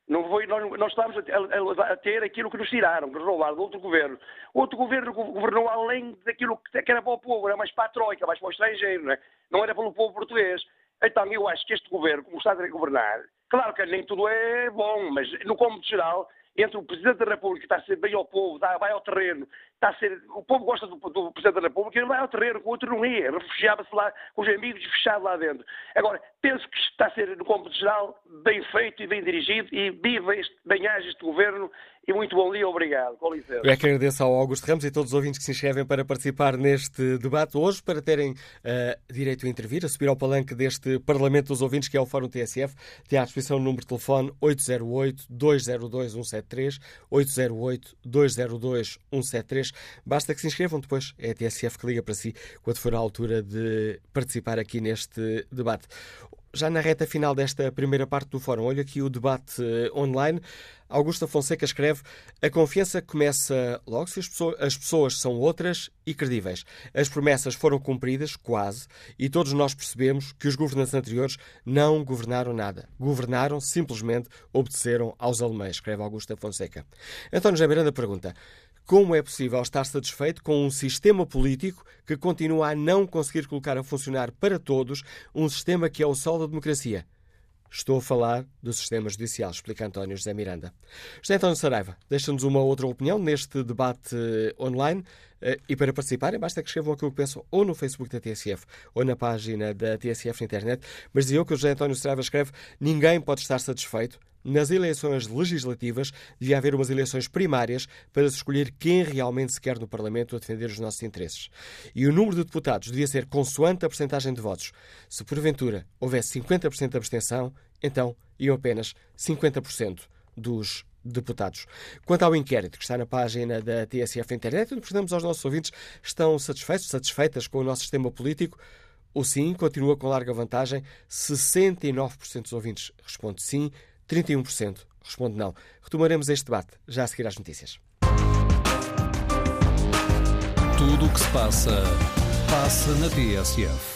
Não foi, nós, nós a, a, a, ter aquilo que nos tiraram, que nos roubaram do outro governo. Outro governo governou além daquilo que, era para o povo, era mais para a troika, mais para o estrangeiro, não, é? não era pelo povo português. Então eu acho que este governo, como está a governar, claro que nem tudo é bom, mas no cômodo geral, entre o Presidente da República, que está ser bem ao povo, vai ao terreno, está a ser, o povo gosta do, do Presidente da República, ele vai ao terreno, o outro não ia, refugiava-se lá com os amigos fechado lá dentro. Agora, penso que está a ser, no cômputo geral, bem feito e bem dirigido e viva este, bem age este governo e muito bom dia, obrigado. Com licença. Eu é que agradeço ao Augusto Ramos e a todos os ouvintes que se inscrevem para participar neste debate hoje, para terem uh, direito a intervir, a subir ao palanque deste Parlamento dos Ouvintes, que é o Fórum TSF. Tem à disposição o número de telefone 808-202-173, 808-202-173. Basta que se inscrevam depois. É a TSF que liga para si quando for a altura de participar aqui neste debate. Já na reta final desta primeira parte do fórum, olha aqui o debate uh, online. Augusta Fonseca escreve: A confiança começa logo se as pessoas, as pessoas, são outras e credíveis. As promessas foram cumpridas, quase, e todos nós percebemos que os governantes anteriores não governaram nada. Governaram, simplesmente obedeceram aos alemães, escreve Augusta Fonseca. António José Miranda pergunta: como é possível estar satisfeito com um sistema político que continua a não conseguir colocar a funcionar para todos um sistema que é o sol da democracia? Estou a falar do sistema judicial, explica António José Miranda. José António Saraiva, deixa-nos uma outra opinião neste debate eh, online. Eh, e para participarem, basta que escrevam aquilo que pensam ou no Facebook da TSF ou na página da TSF na internet. Mas dizia eu que o José António Saraiva escreve: ninguém pode estar satisfeito nas eleições legislativas, devia haver umas eleições primárias para se escolher quem realmente se quer no Parlamento a defender os nossos interesses. E o número de deputados devia ser consoante a percentagem de votos. Se porventura houvesse 50% de abstenção, então iam apenas 50% dos deputados. Quanto ao inquérito que está na página da TSF Internet, onde perguntamos aos nossos ouvintes estão satisfeitos, satisfeitas com o nosso sistema político, o sim continua com larga vantagem. 69% dos ouvintes responde sim, 31% responde não. Retomaremos este debate já a seguir às notícias. Tudo o que se passa, passa na TSF.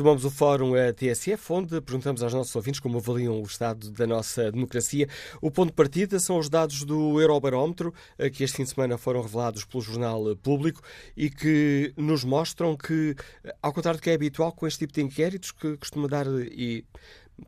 Retomamos o fórum TSF, onde perguntamos aos nossos ouvintes como avaliam o estado da nossa democracia. O ponto de partida são os dados do Eurobarómetro, eh, que este fim de semana foram revelados pelo Jornal Público e que nos mostram que, eh, ao contrário do que é habitual com este tipo de inquéritos, que costuma dar e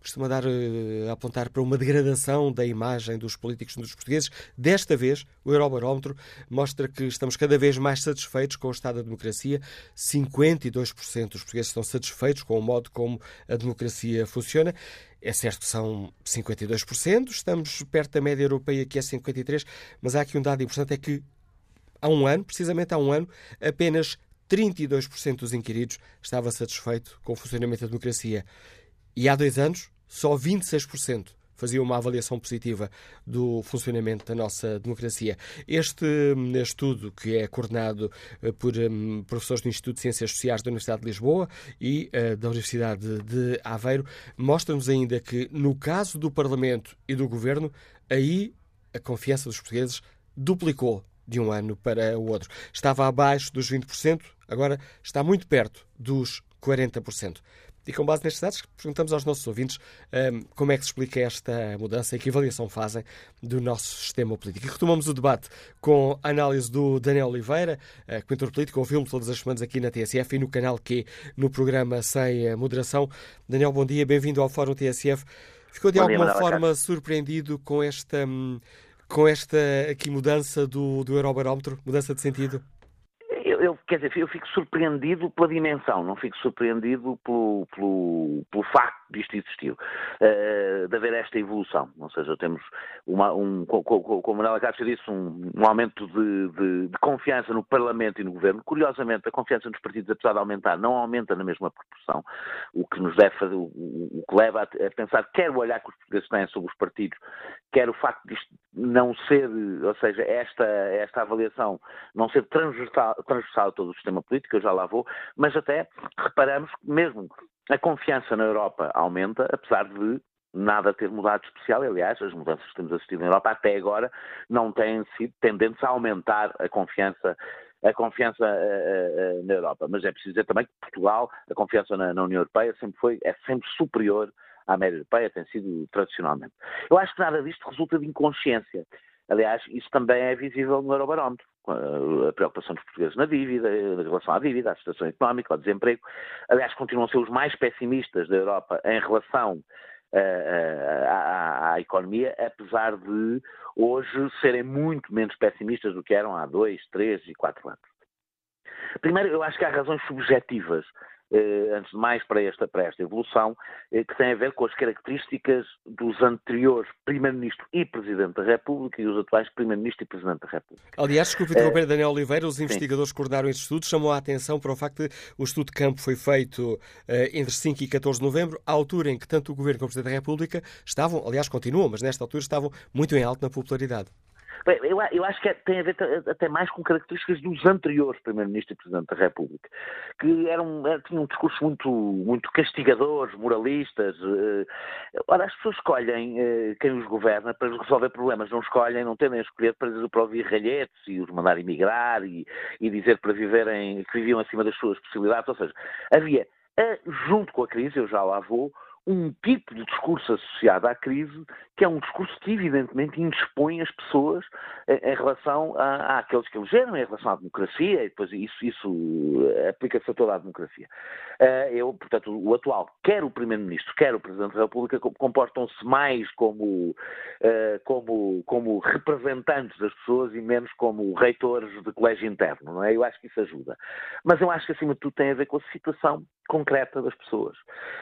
costuma dar, uh, apontar para uma degradação da imagem dos políticos dos portugueses. Desta vez, o Eurobarómetro mostra que estamos cada vez mais satisfeitos com o estado da democracia. 52% dos portugueses estão satisfeitos com o modo como a democracia funciona. É certo que são 52%, estamos perto da média europeia que é 53%, mas há aqui um dado importante, é que há um ano, precisamente há um ano, apenas 32% dos inquiridos estava satisfeito com o funcionamento da democracia. E há dois anos, só 26% fazia uma avaliação positiva do funcionamento da nossa democracia. Este hum, estudo, que é coordenado eh, por um, professores do Instituto de Ciências Sociais da Universidade de Lisboa e uh, da Universidade de Aveiro, mostra-nos ainda que, no caso do Parlamento e do Governo, aí a confiança dos portugueses duplicou de um ano para o outro. Estava abaixo dos 20%, agora está muito perto dos 40%. E com base nestes dados, perguntamos aos nossos ouvintes um, como é que se explica esta mudança e que avaliação fazem do nosso sistema político. E retomamos o debate com a análise do Daniel Oliveira, uh, comentador político, ouvimos todas as semanas aqui na TSF e no canal Q, no programa Sem Moderação. Daniel, bom dia, bem-vindo ao Fórum TSF. Ficou de bom alguma dia, forma surpreendido com esta, hum, com esta aqui mudança do, do Eurobarómetro, mudança de sentido? Eu, quer dizer, eu fico surpreendido pela dimensão, não fico surpreendido pelo, pelo, pelo facto disto existiu, uh, de haver esta evolução. Ou seja, temos, uma, um, como a Manuela Cássio disse, um, um aumento de, de, de, confiança no Parlamento e no Governo. Curiosamente, a confiança nos partidos, apesar de aumentar, não aumenta na mesma proporção, o que nos deve fazer, o, o que leva a, a, pensar quer o olhar que os portugueses têm sobre os partidos, quer o facto disto não ser, ou seja, esta, esta avaliação não ser transversal, transversal todo o sistema político, eu já lá vou, mas até reparamos que mesmo a confiança na Europa aumenta, apesar de nada ter mudado especial. Aliás, as mudanças que temos assistido na Europa até agora não têm sido tendentes a aumentar a confiança a confiança uh, uh, na Europa. Mas é preciso dizer também que Portugal, a confiança na, na, União Europeia sempre foi, é sempre superior à média europeia, tem sido tradicionalmente. Eu acho que nada disto resulta de inconsciência. Aliás, isso também é visível no Eurobarómetro. A preocupação dos portugueses na dívida, em relação à dívida, à situação económica, ao desemprego. Aliás, continuam a ser os mais pessimistas da Europa em relação uh, à, à, economia, apesar de hoje serem muito menos pessimistas do que eram há dois, três e quatro anos. Primeiro, eu acho que há razões subjetivas eh, antes de mais para esta, para esta evolução, eh, que tem a ver com as características dos anteriores Primeiro-Ministro e Presidente da República e os atuais Primeiro-Ministro e Presidente da República. Aliás, desculpe interromper, é... Daniel Oliveira, os investigadores Sim. que coordenaram este estudo chamou a atenção para o facto de o estudo de campo foi feito entre 5 e 14 de novembro, à altura em que tanto o Governo como o Presidente da República estavam, aliás, continuam, mas nesta altura estavam muito em alto na popularidade. Bem, eu, eu, acho que é, tem a ver até mais com características dos anteriores Primeiro-Ministro e Presidente da República, que eram, é, tinham um discurso muito, muito castigadores, moralistas. Eh, ora, as pessoas escolhem eh, quem os governa para resolver problemas, não escolhem, não tendem a escolher para, para ouvir ralhetes e os mandar emigrar e, e dizer para viverem, que viviam acima das suas possibilidades. Ou seja, havia, eh, junto com a crise, eu já lá vou, um tipo de discurso associado à crise que é um discurso que evidentemente indispõe as pessoas em, em relação a, àqueles que elegeram, em relação à democracia, e depois isso, isso eh, aplica-se a toda a democracia. Uh, eu, portanto, o atual, quer o Primeiro-Ministro, quer o Presidente da República, comportam-se mais como, como, como representantes das pessoas e menos como reitores de colégio interno, não é? Eu acho que isso ajuda. Mas eu acho que, acima de tudo, tem a ver com a situação concreta das pessoas.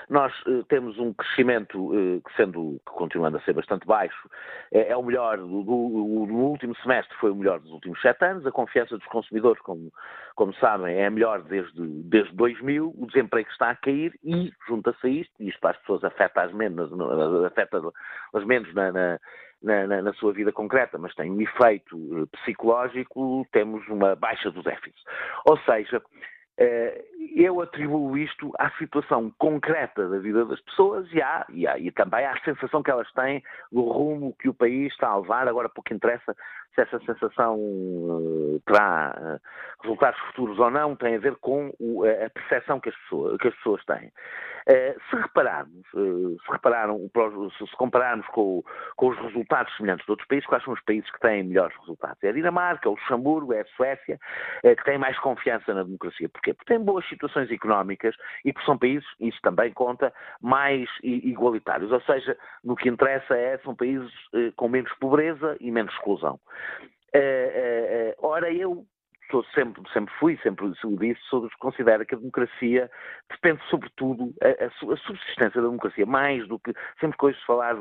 Nós uh, temos um crescimento uh, que, sendo, que continuando a ser bastante baixo, é, é o melhor, do, do, do, último semestre foi o melhor dos últimos sete anos, a confiança dos consumidores, como, como sabem, é a melhor desde, desde 2000, o desemprego está a cair e, junta-se a isto, e isto para as pessoas afeta-as menos, afeta-as menos na, na na, na, na, sua vida concreta, mas tem um efeito eh, psicológico, temos uma baixa do déficit. Ou seja, eh, eu atribuo isto à situação concreta da vida das pessoas e, há, e, há, e também à sensação que elas têm do rumo que o país está a levar. Agora, pouco interessa se essa sensação uh, terá uh, resultados futuros ou não, tem a ver com o, a percepção que as pessoas, que as pessoas têm. Eh, se repararmos, se repararam, se compararmos com, com, os resultados semelhantes de outros países, quais são os países que têm melhores resultados? É a Dinamarca, é o Luxemburgo, é a Suécia, que têm mais confiança na democracia. Porquê? Porque têm boas situações económicas e porque são países, isso também conta, mais igualitários. Ou seja, no que interessa é, são países com menos pobreza e menos exclusão. ora, eu sou sempre, sempre fui, sempre o disse, considero que a democracia depende sobretudo, a, a, subsistência da democracia, mais do que, sempre que hoje falar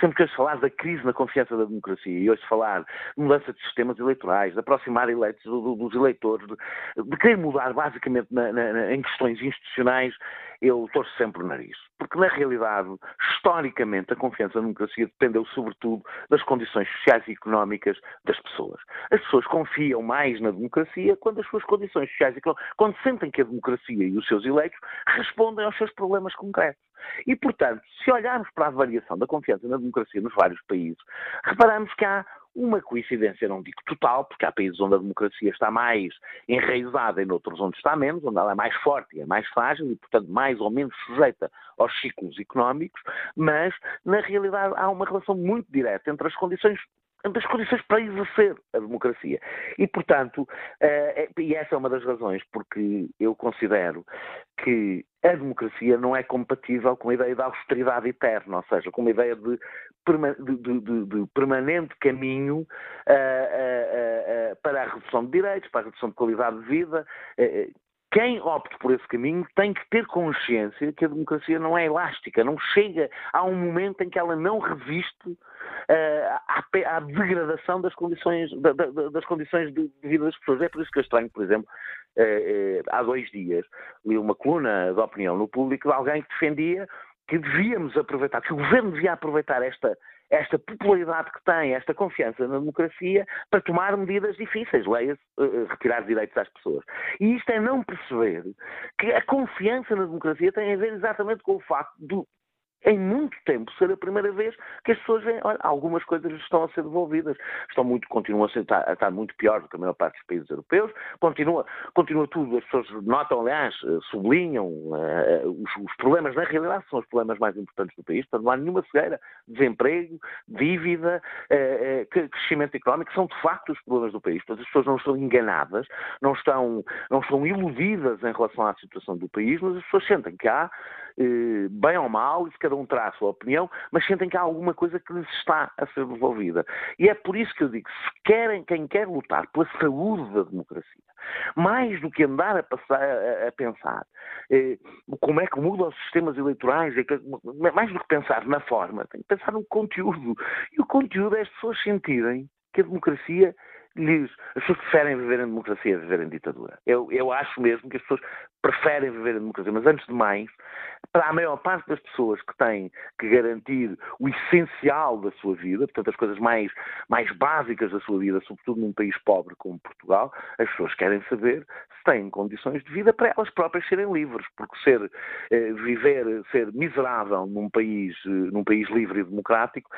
sempre que hoje falar da crise na confiança da democracia e hoje falar de mudança de sistemas eleitorais, de aproximar eleitos do, dos eleitores, de, de, querer mudar basicamente na, na, em questões institucionais, eu torço sempre o nariz. Porque, na realidade, historicamente, a confiança na democracia dependeu, sobretudo, das condições sociais e económicas das pessoas. As pessoas confiam mais na democracia quando as suas condições sociais e económicas, quando sentem que a democracia e os seus eleitos respondem aos seus problemas concretos. E, portanto, se olharmos para a variação da confiança na democracia nos vários países, reparamos que há uma coincidência, não digo total, porque há países onde a democracia está mais enraizada e noutros onde está menos, onde ela é mais forte e é mais frágil e, portanto, mais ou menos sujeita aos ciclos económicos, mas, na realidade, há uma relação muito direta entre as condições das condições para exercer a democracia. E, portanto, uh, e essa é uma das razões porque eu considero que a democracia não é compatível com a ideia da austeridade eterna, ou seja, com uma ideia de, de, de, de permanente caminho uh, uh, para a redução de direitos, para a redução de qualidade de vida, quem opte por esse caminho tem que ter consciência que a democracia não é elástica, não chega a um momento em que ela não resiste uh, à, à, degradação das condições, da, da, das condições de, vida das pessoas. É por isso que eu estranho, por exemplo, uh, uh, há dois dias li uma coluna de opinião no público de alguém que defendia que devíamos aproveitar, que o governo devia aproveitar esta esta popularidade que tem, esta confiança na democracia, para tomar medidas difíceis, leia-se, uh, retirar direitos às pessoas. E isto é não perceber que a confiança na democracia tem a ver exatamente com o facto do, em muito tempo, ser a primeira vez que as pessoas veem, olha, algumas coisas estão a ser devolvidas, estão muito, continuam a, ser, a estar muito pior do que a maior parte dos países europeus, continua, continua tudo, as pessoas notam, aliás, eh, sublinham uh, os, os, problemas, na realidade, são os problemas mais importantes do país, portanto não há nenhuma cegueira, desemprego, dívida, uh, uh, crescimento económico, são de facto os problemas do país, portanto as pessoas não estão enganadas, não estão, não estão iludidas em relação à situação do país, mas as pessoas sentem que há bem ou mal, e cada um terá a sua opinião, mas sentem que há alguma coisa que lhes está a ser devolvida. E é por isso que eu digo, se querem, quem quer lutar pela saúde da democracia, mais do que andar a, passar, a pensar eh, como é que mudam os sistemas eleitorais, é que, mais do que pensar na forma, tem que pensar no conteúdo. E o conteúdo é as pessoas sentirem que a democracia lhes. As pessoas preferem viver em democracia a viver em ditadura. Eu, eu acho mesmo que as pessoas preferem viver em democracia. Mas antes de mais, para a maior parte das pessoas que têm que garantir o essencial da sua vida, portanto, as coisas mais, mais básicas da sua vida, sobretudo num país pobre como Portugal, as pessoas querem saber se têm condições de vida para elas próprias serem livres, porque ser, eh, viver, ser miserável num país, eh, num país livre e democrático,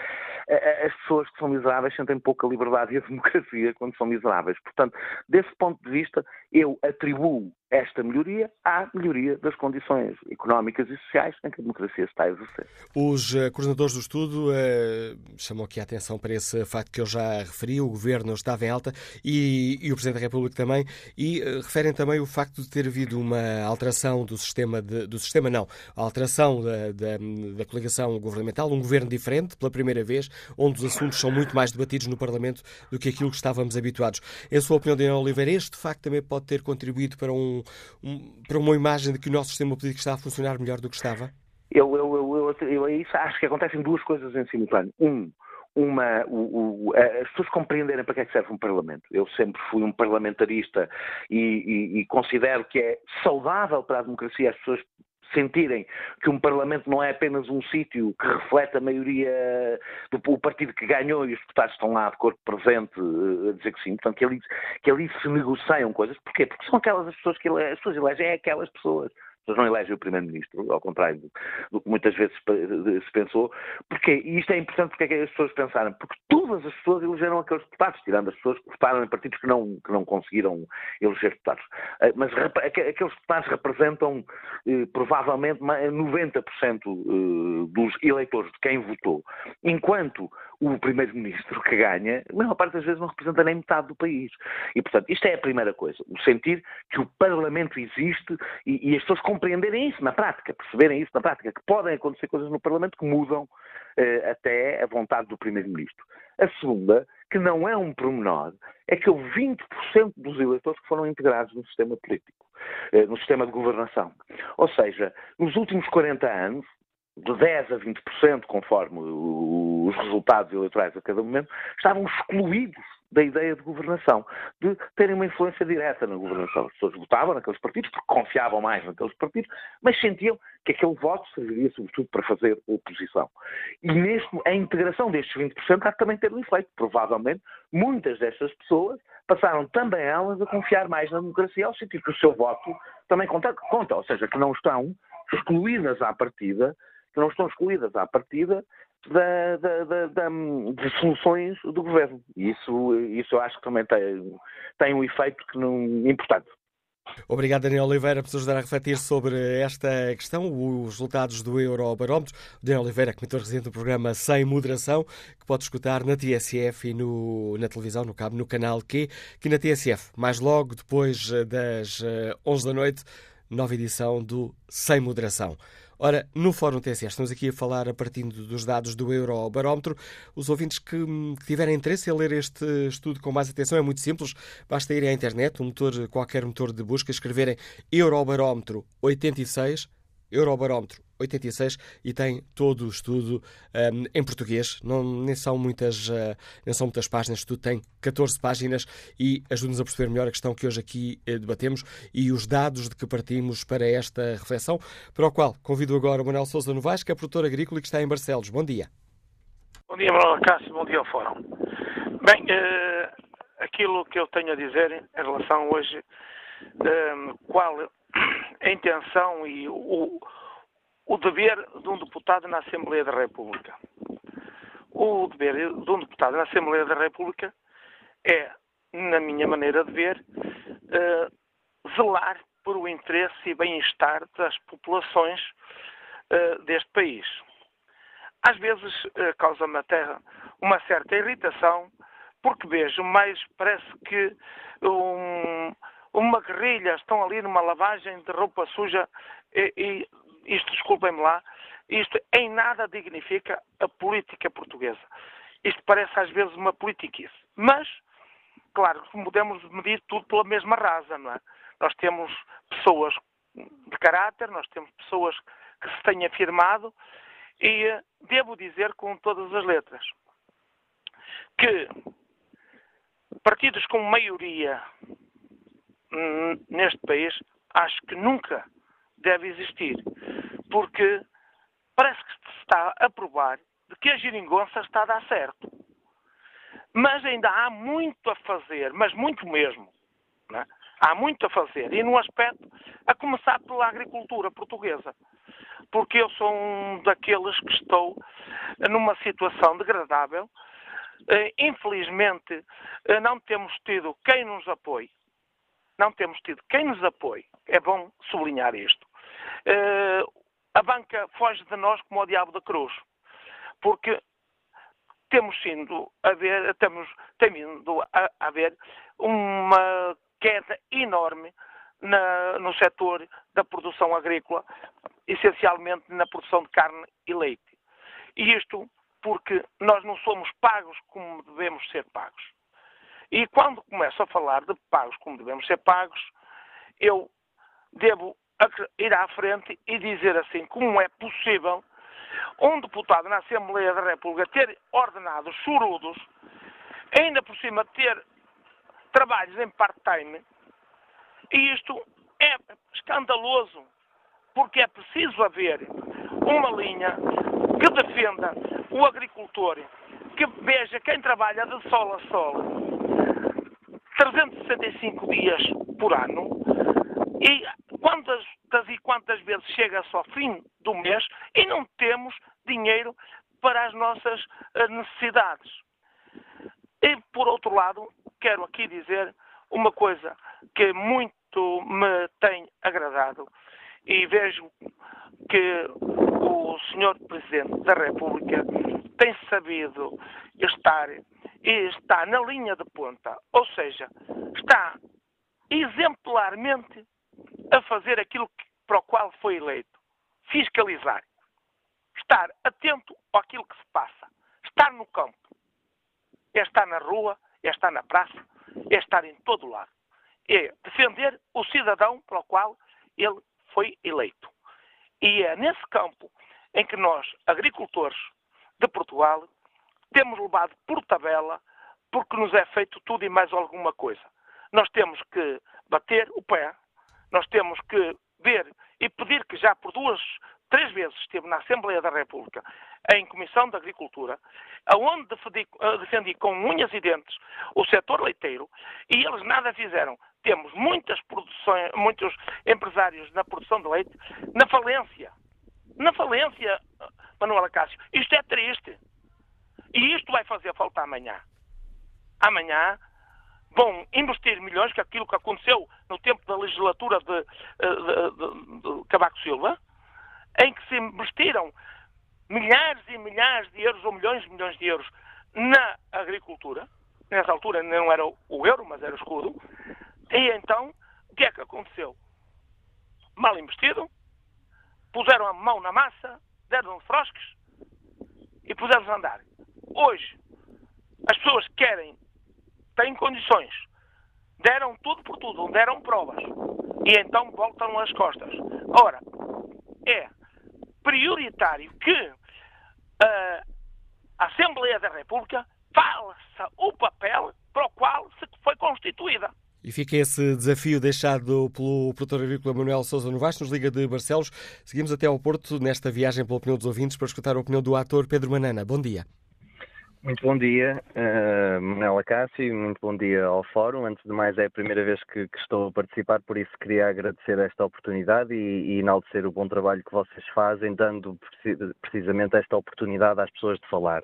eh, eh, as pessoas que são miseráveis sentem pouca liberdade e a [LAUGHS] democracia quando são miseráveis. Portanto, desse ponto de vista, eu atribuo esta melhoria à melhoria das condições económicas e sociais em que a democracia está a exercer. Os uh, coordenadores do estudo uh, chamam aqui a atenção para esse facto que eu já referi, o governo estava em alta e, e o Presidente da República também, e uh, referem também o facto de ter havido uma alteração do sistema, de, do sistema não, alteração da, da, da coligação governamental, um governo diferente, pela primeira vez, onde os assuntos são muito mais debatidos no Parlamento do que aquilo que estávamos habituados. Em sua opinião, Daniel Oliveira, este facto também pode ter contribuído para um um, para uma imagem de que o nosso sistema político está a funcionar melhor do que estava? Eu, eu, eu, eu, eu acho que acontecem duas coisas em simultâneo. Um, uma, o, o, as pessoas compreenderem para que é que serve um Parlamento. Eu sempre fui um parlamentarista e, e, e, considero que é saudável para a democracia as pessoas sentirem que um Parlamento não é apenas um sítio que reflete a maioria do partido que ganhou e os deputados estão lá de corpo presente eh, a dizer que sim, portanto que ali, que ali se negociam coisas. Porquê? Porque são aquelas as pessoas que as pessoas elegem, é aquelas pessoas pessoas não elegem o Primeiro-Ministro, ao contrário do, do, que muitas vezes se pensou. Porquê? E isto é importante porque é que as pessoas pensaram. Porque todas as pessoas elegeram aqueles deputados, tirando as pessoas que votaram em partidos que não, que não conseguiram eleger deputados. Eh, mas aqueles deputados representam eh, provavelmente 90% eh, dos eleitores de quem votou. Enquanto o primeiro-ministro que ganha, a maior parte das vezes não representa nem metade do país. E, portanto, isto é a primeira coisa. O sentir que o Parlamento existe e, e as pessoas compreenderem isso na prática, perceberem isso na prática, que podem acontecer coisas no Parlamento que mudam eh, até a vontade do primeiro-ministro. A segunda, que não é um pormenor, é que houve 20% dos eleitores que foram integrados no sistema político, eh, no sistema de governação. Ou seja, nos últimos 40 anos, de 10% a 20%, conforme os resultados eleitorais a cada momento, estavam excluídos da ideia de governação, de terem uma influência direta na governação. As pessoas votavam naqueles partidos porque confiavam mais naqueles partidos, mas sentiam que aquele voto serviria sobretudo para fazer oposição. E neste, a integração destes 20% há também ter um efeito. Provavelmente, muitas destas pessoas passaram também elas a confiar mais na democracia, ao sentir que o seu voto também conta, conta ou seja, que não estão excluídas à partida que não estão excluídas à partida da, da, da, da, de soluções do governo. Isso, isso eu acho que também tem, tem um efeito que não, importante. Obrigado, Daniel Oliveira, por nos ajudar a refletir sobre esta questão, os resultados do Eurobarómetro. Daniel Oliveira, comentador residente do programa Sem Moderação, que pode escutar na TSF e no, na televisão, no cabo, no canal Q, que na TSF, mais logo depois das 11 eh, da noite, nova edição do Sem Moderação. Ora, no Fórum TSE, estamos aqui a falar a partir dos dados do Eurobarómetro. Os ouvintes que, que tiverem interesse em ler este estudo com mais atenção é muito simples. Basta ir à internet, um motor, qualquer motor de busca, escreverem Eurobarómetro 86, Eurobarómetro 86 e tem todo o estudo um, em português. Não, nem, são muitas, uh, nem são muitas páginas, o estudo tem 14 páginas e ajuda-nos a perceber melhor a questão que hoje aqui uh, debatemos e os dados de que partimos para esta reflexão, para o qual convido agora o Manuel Sousa Novaes, que é produtor agrícola e que está em Barcelos. Bom dia. Bom dia, Manuel Cássio, bom dia ao Fórum. Bem, uh, aquilo que eu tenho a dizer em relação hoje, qual a intenção e o, o dever de um deputado na Assembleia da República. O dever de um deputado na Assembleia da República é, na minha maneira de ver, uh, zelar por o interesse e bem-estar das populações uh, deste país. Às vezes uh, causa-me até uma certa irritação, porque vejo mais, parece que um, uma guerrilha estão ali numa lavagem de roupa suja e, e isto, desculpem-me lá, isto em nada dignifica a política portuguesa. Isto parece às vezes uma politiquice. Mas, claro, podemos medir tudo pela mesma rasa, não é? Nós temos pessoas de caráter, nós temos pessoas que se têm afirmado e eh, devo dizer com todas as letras que partidos com maioria neste país acho que nunca deve existir, porque parece que se está a provar que a geringonça está a dar certo. Mas ainda há muito a fazer, mas muito mesmo. É? Há muito a fazer. E num aspecto, a começar pela agricultura portuguesa. Porque eu sou um daqueles que estou numa situação degradável. Eh, infelizmente, eh, não temos tido quem nos apoie. Não temos tido quem nos apoie. É bom sublinhar isto. Uh, a banca foge de nós como o diabo da cruz, porque temos sido a ver, temos, a, a uma queda enorme na, no setor da produção agrícola, essencialmente na produção de carne e leite. E isto porque nós não somos pagos como devemos ser pagos. E quando começo a falar de pagos como devemos ser pagos, eu devo ir à frente e dizer assim como é possível um deputado na Assembleia da República ter ordenados chorudos, ainda por cima ter trabalhos em part-time, e isto é escandaloso, porque é preciso haver uma linha que defenda o agricultor, que veja quem trabalha de sol a sol 365 dias por ano e quantas e quantas vezes chega-se ao fim do mês e não temos dinheiro para as nossas eh, necessidades. E, por outro lado, quero aqui dizer uma coisa que muito me tem agradado e vejo que o Sr. Presidente da República tem sabido estar e está na linha de ponta, ou seja, está exemplarmente a fazer aquilo que, para o qual foi eleito. Fiscalizar. Estar atento àquilo que se passa. Estar no campo. É estar na rua, é estar na praça, é estar em todo lado. É defender o cidadão para o qual ele foi eleito. E é nesse campo em que nós, agricultores de Portugal, temos levado por tabela porque nos é feito tudo e mais alguma coisa. Nós temos que bater o pé nós temos que ver e pedir que já por duas, três vezes esteve na Assembleia da República, em Comissão de Agricultura, aonde defendi, eh, defendi com unhas e dentes o setor leiteiro e eles nada fizeram. Temos muitas produções, muitos empresários na produção de leite na falência. Na falência, Manuela Cássio. Isto é triste. E isto vai fazer falta amanhã. Amanhã vão investir milhões, que é aquilo que aconteceu no tempo da legislatura de, eh, de, de, de Silva, em que se investiram milhares e milhares de euros, ou milhões e milhões de euros, na agricultura. Nessa altura não era o euro, mas era o escudo. E então, o que é que aconteceu? Mal investido, puseram a mão na massa, deram frosques e puseram-se a andar. Hoje, as pessoas querem têm condições, deram tudo por tudo, deram provas, e então voltam as costas. Ora, é prioritário que uh, a Assembleia da República faça o papel para o qual se foi constituída. E fica esse desafio deixado pelo produtor agrícola Manuel Sousa Novaes, nos Liga de Barcelos. Seguimos até ao Porto nesta viagem pela opinião dos ouvintes para escutar a opinião do ator Pedro Manana. Bom dia. Muito bom dia, uh, Manela Cássio, muito bom dia ao Fórum. Antes de mais, é a primeira vez que, que estou a participar, por isso queria agradecer esta oportunidade e, e enaltecer o bom trabalho que vocês fazem, dando precisamente esta oportunidade às pessoas de falar.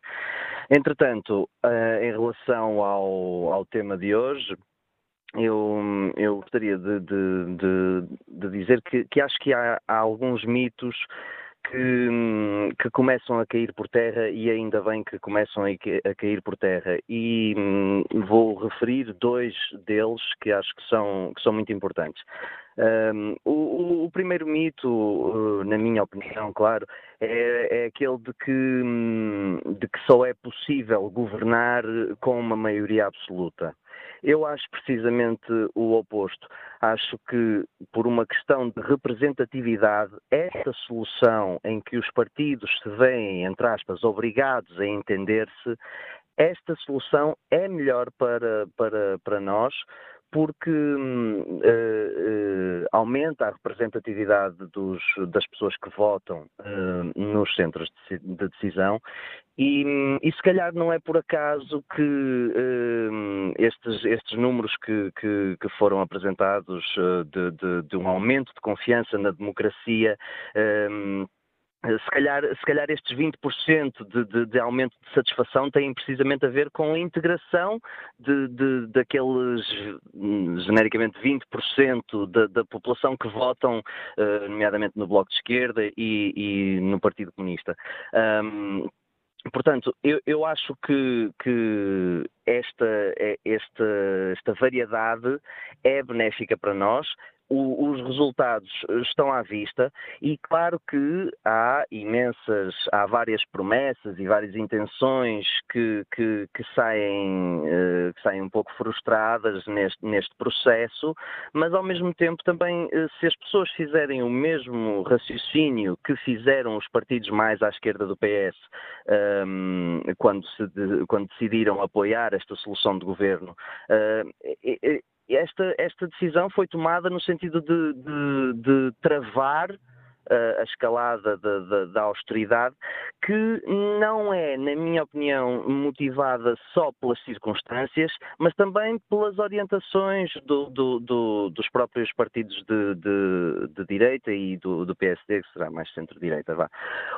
Entretanto, uh, em relação ao, ao tema de hoje, eu, eu gostaria de, de, de, de dizer que, que, acho que há, há alguns mitos que, que, começam a cair por terra e ainda bem que começam a, a cair por terra. E hum, vou referir dois deles que acho que são, que são muito importantes. Um, o, o, primeiro mito, uh, na minha opinião, claro, é, é aquele de que, hum, de que só é possível governar com uma maioria absoluta. Eu acho precisamente o oposto. Acho que, por uma questão de representatividade, esta solução em que os partidos se veem, entre aspas, obrigados a entender-se, esta solução é melhor para, para, para nós, porque uh, uh, aumenta a representatividade dos, das pessoas que votam uh, nos centros de, de decisão. E, e, se calhar não é por acaso que estes, estes números que, que, que foram apresentados de, de, de, um aumento de confiança na democracia se calhar, se calhar estes 20% de, de, de, aumento de satisfação têm precisamente a ver com a integração de, de daqueles, genericamente, 20% da, da população que votam, uh, nomeadamente no Bloco de Esquerda e, e no Partido Comunista. Um, Portanto, eu, eu, acho que, que esta, esta, esta variedade é benéfica para nós o, os resultados estão à vista e claro que há imensas, há várias promessas e várias intenções que, que, que saem, uh, que saem um pouco frustradas neste, neste processo, mas ao mesmo tempo também uh, se as pessoas fizerem o mesmo raciocínio que fizeram os partidos mais à esquerda do PS um, ehm, quando, se de, quando decidiram apoiar esta solução de governo, uh, esta, esta decisão foi tomada no sentido de, de, de travar a escalada da, da, austeridade, que não é, na minha opinião, motivada só pelas circunstâncias, mas também pelas orientações do, do, do, dos próprios partidos de, de, de direita e do, PSD, que será mais centro-direita.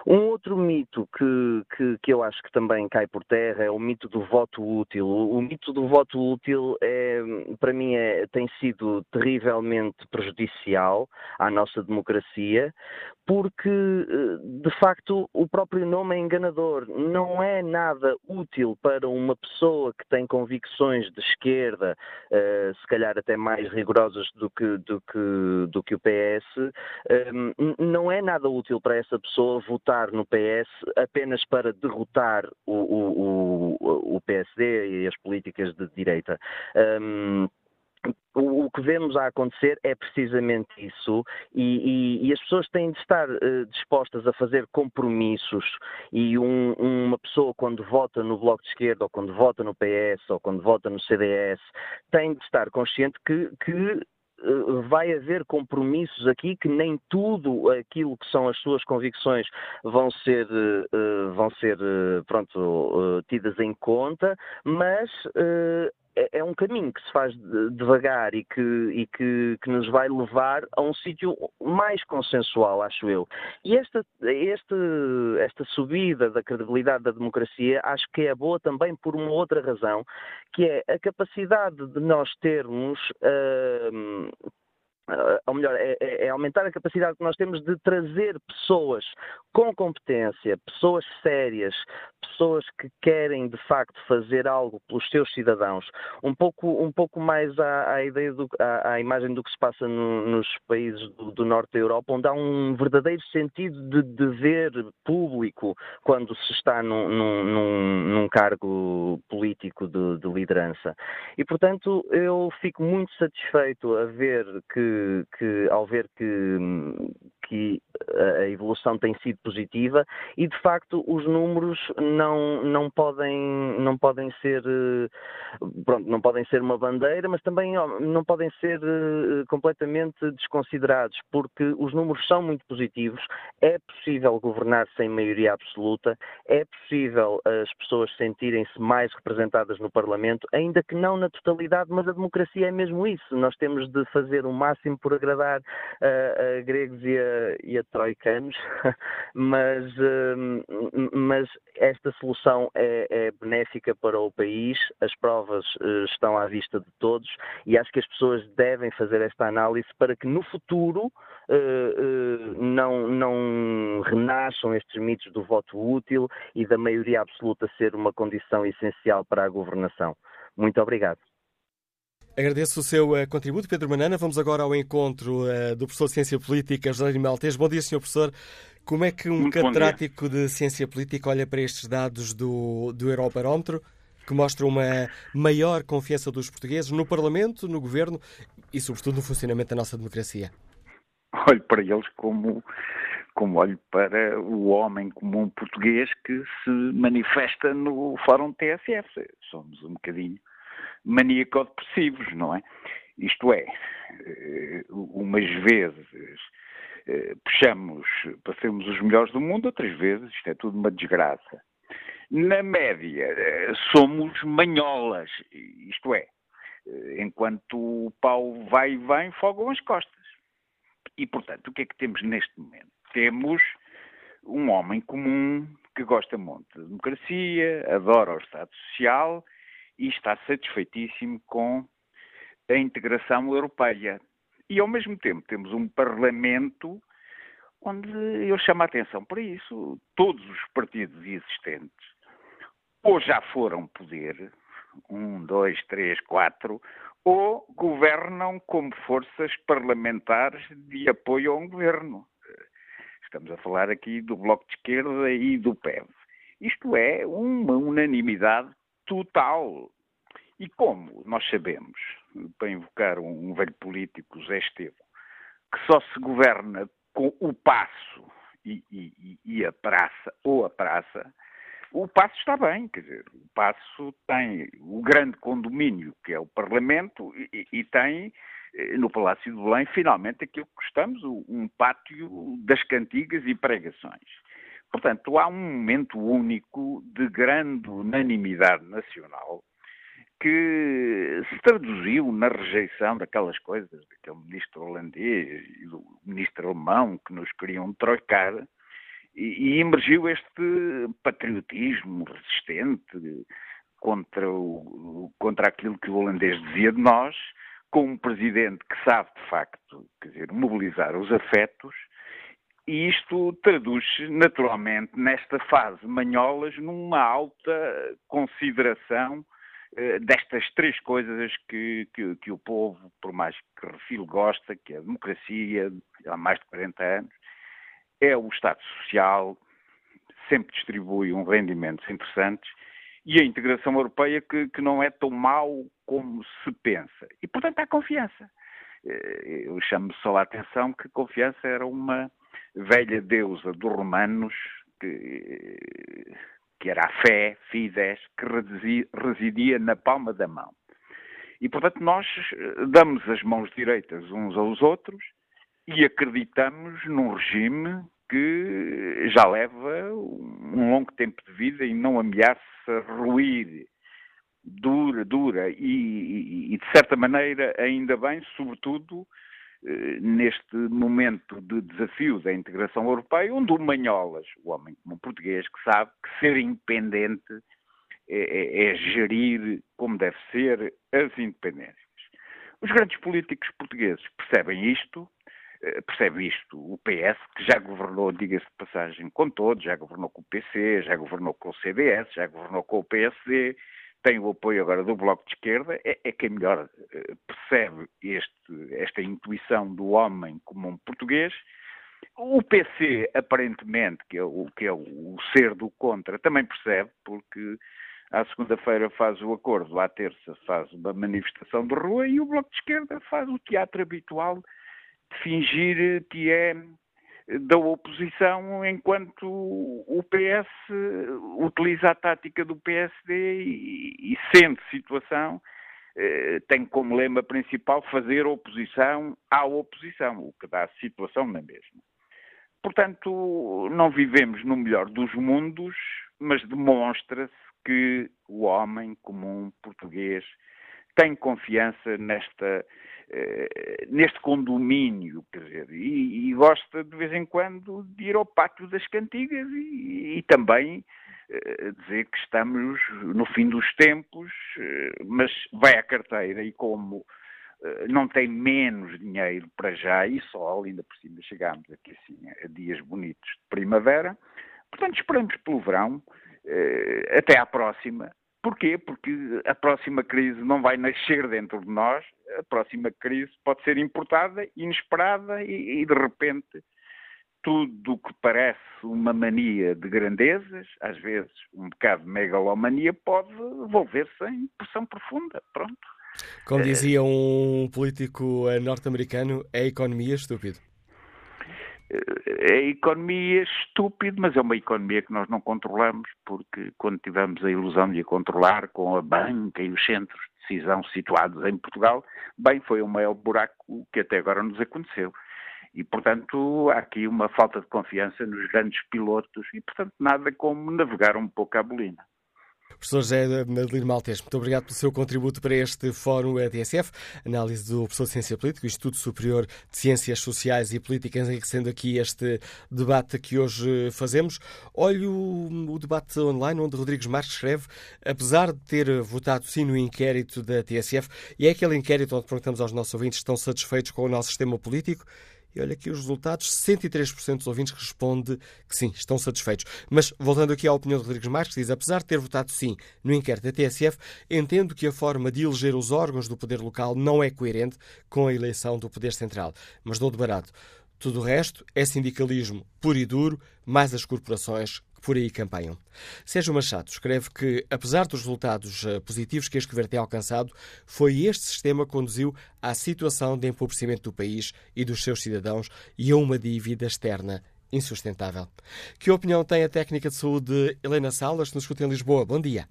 Um outro mito que, que, que, eu acho que também cai por terra é o mito do voto útil. O, o mito do voto útil, é, para mim, é, tem sido terrivelmente prejudicial à nossa democracia porque eh, de facto o próprio nome é enganador. Não é nada útil para uma pessoa que tem convicções de esquerda, eh, se calhar até mais rigorosas do que, do que, do que o PS, eh, não é nada útil para essa pessoa votar no PS apenas para derrotar o, o, o, o PSD e as políticas de direita o, que vemos a acontecer é precisamente isso, e, e, e as pessoas têm de estar uh, dispostas a fazer compromissos. E um, uma pessoa, quando vota no Bloco de Esquerda, ou quando vota no PS, ou quando vota no CDS, tem de estar consciente que, que eh, vai haver compromissos aqui que nem tudo aquilo que são as suas convicções vão ser, uh, vão ser pronto, tidas em conta, mas é, é um caminho que se faz devagar e que, e que, que nos vai levar a um sítio mais consensual, acho eu. E esta, este, esta subida da credibilidade da democracia acho que é boa também por uma outra razão, que é a capacidade de nós termos uh, ou melhor, é, é, é, aumentar a capacidade que nós temos de trazer pessoas com competência, pessoas sérias, pessoas que querem de facto fazer algo pelos seus cidadãos, um pouco, um pouco mais à, à ideia, do, à, à, imagem do que se passa no, nos países do, do, norte da Europa, onde há um verdadeiro sentido de dever público quando se está num, num, num cargo político de, de liderança. E portanto eu fico muito satisfeito a ver que que, ao ver que, que a evolução tem sido positiva e de facto os números não, não, podem, não podem ser pronto, não podem ser uma bandeira, mas também não podem ser completamente desconsiderados, porque os números são muito positivos, é possível governar sem maioria absoluta, é possível as pessoas sentirem-se mais representadas no Parlamento, ainda que não na totalidade, mas a democracia é mesmo isso. Nós temos de fazer o máximo por agradar a, a gregos e a, e a troicanos, [LAUGHS] mas, hum, mas esta solução é, é, benéfica para o país, as provas eh, estão à vista de todos e acho que as pessoas devem fazer esta análise para que no futuro eh, eh, não, não renasçam estes mitos do voto útil e da maioria absoluta ser uma condição essencial para a governação. Muito obrigado. Agradeço o seu uh, contributo, Pedro Manana. Vamos agora ao encontro uh, do professor de Ciência Política, José Maltês. Bom dia, Sr. Professor. Como é que um Muito catedrático de Ciência Política olha para estes dados do, do Eurobarómetro, que mostram uma maior confiança dos portugueses no Parlamento, no Governo e, sobretudo, no funcionamento da nossa democracia? Olho para eles como, como olho para o homem comum português que se manifesta no Fórum TSF. Somos um bocadinho maníaco-depressivos, não é? Isto é, eh, umas vezes eh, puxamos para sermos os melhores do mundo, outras vezes isto é tudo uma desgraça. Na média, eh, somos manholas, isto é, enquanto o pau vai e vem, fogam as costas. E, portanto, o que é que temos neste momento? Temos um homem comum que gosta muito de democracia, adora o Estado Social e está satisfeitíssimo com a integração europeia. E, ao mesmo tempo, temos um Parlamento onde eu chamo a atenção para isso. Todos os partidos existentes ou já foram poder, um, dois, três, quatro, ou governam como forças parlamentares de apoio a um governo. Estamos a falar aqui do Bloco de Esquerda e do PEV. Isto é uma unanimidade total. E como nós sabemos, para invocar um, um velho político, Zé Estevo, que só se governa com o passo e, e, e, a praça, ou a praça, o passo está bem, quer dizer, o passo tem o grande condomínio, que é o Parlamento, e, e tem eh, no Palácio de Belém, finalmente, aquilo que gostamos, um pátio das cantigas e pregações. Portanto, há um momento único de grande unanimidade nacional que se traduziu na rejeição daquelas coisas, daquele ministro holandês e do ministro alemão que nos queriam trocar, e, e emergiu este patriotismo resistente contra, o, contra aquilo que o holandês dizia de nós, com um presidente que sabe, de facto, quer dizer, mobilizar os afetos e isto traduz-se naturalmente nesta fase manholas numa alta consideração eh, destas três coisas que, que, que, o povo, por mais que refile, gosta, que é a democracia, há mais de 40 anos, é o Estado Social, sempre distribui um rendimentos interessantes, e a integração europeia que, que não é tão mau como se pensa. E, portanto, há confiança. Eh, eu chamo só a atenção que confiança era uma velha deusa dos romanos, que, que era a fé, Fides, que residia na palma da mão. E, portanto, nós eh, damos as mãos direitas uns aos outros e acreditamos num regime que já leva um longo tempo de vida e não ameaça ruir dura, dura e, e, e, de certa maneira, ainda bem, sobretudo neste momento de desafio da integração europeia, onde o Manholas, o homem como português, que sabe que ser independente é, é, é gerir como deve ser as independências. Os grandes políticos portugueses percebem isto, eh, percebe isto o PS, que já governou, diga-se de passagem, com todos, já governou com o PC, já governou com o CDS, já governou com o PSD, tem o apoio agora do Bloco de Esquerda, é, é quem melhor uh, percebe este, esta intuição do homem comum português. O PC, aparentemente, que é o, que é o ser do contra, também percebe, porque à segunda-feira faz o acordo, à terça faz uma manifestação de rua e o Bloco de Esquerda faz o teatro habitual de fingir que é da oposição, enquanto o PS utiliza a tática do PSD e, e sente situação, eh, tem como lema principal fazer oposição à oposição, o que dá situação na mesma. Portanto, não vivemos no melhor dos mundos, mas demonstra-se que o homem comum português tem confiança nesta, eh, neste condomínio, dizer, e, e, gosta de vez em quando de ir ao pátio das cantigas e, e também eh, dizer que estamos no fim dos tempos, eh, mas vai à carteira e como não tem menos dinheiro para já e só, ainda por cima chegámos aqui assim a dias bonitos de primavera, portanto esperamos pelo verão, até à próxima, Porquê? Porque a próxima crise não vai nascer dentro de nós, a próxima crise pode ser importada, inesperada e, e de repente tudo o que parece uma mania de grandezas, às vezes um bocado de megalomania, pode volver-se em pressão profunda. Pronto. Como dizia um político norte-americano, é a economia estúpido é economia estúpida, mas é uma economia que nós não controlamos, porque quando tivemos a ilusão de a controlar com a banca e os centros de decisão situados em Portugal, bem, foi o maior buraco que até agora nos aconteceu. E, portanto, há aqui uma falta de confiança nos grandes pilotos e, portanto, nada como navegar um pouco à bolina. Professor José Madelino Maltês, muito obrigado pelo seu contributo para este Fórum EDSF, análise do professor de Ciência Política, Instituto Superior de Ciências Sociais e Políticas, enriquecendo aqui este debate que hoje fazemos. Olho o debate online onde Rodrigues Marques escreve, apesar de ter votado sim no inquérito da TSF, e é aquele inquérito onde perguntamos aos nossos ouvintes se estão satisfeitos com o nosso sistema político, e olha aqui os resultados: 63% dos ouvintes responde que sim, estão satisfeitos. Mas, voltando aqui à opinião de Rodrigues Marques, diz: apesar de ter votado sim no inquérito da TSF, entendo que a forma de eleger os órgãos do poder local não é coerente com a eleição do poder central. Mas dou de barato. Tudo o resto é sindicalismo puro e duro, mais as corporações por aí campanham. Sérgio Machado escreve que, apesar dos resultados eh, positivos que este governo tem alcançado, foi este sistema que conduziu à situação de empobrecimento do país e dos seus cidadãos e a uma dívida externa insustentável. Que opinião tem a técnica de saúde Helena Salas, que nos escuta em Lisboa? Bom dia.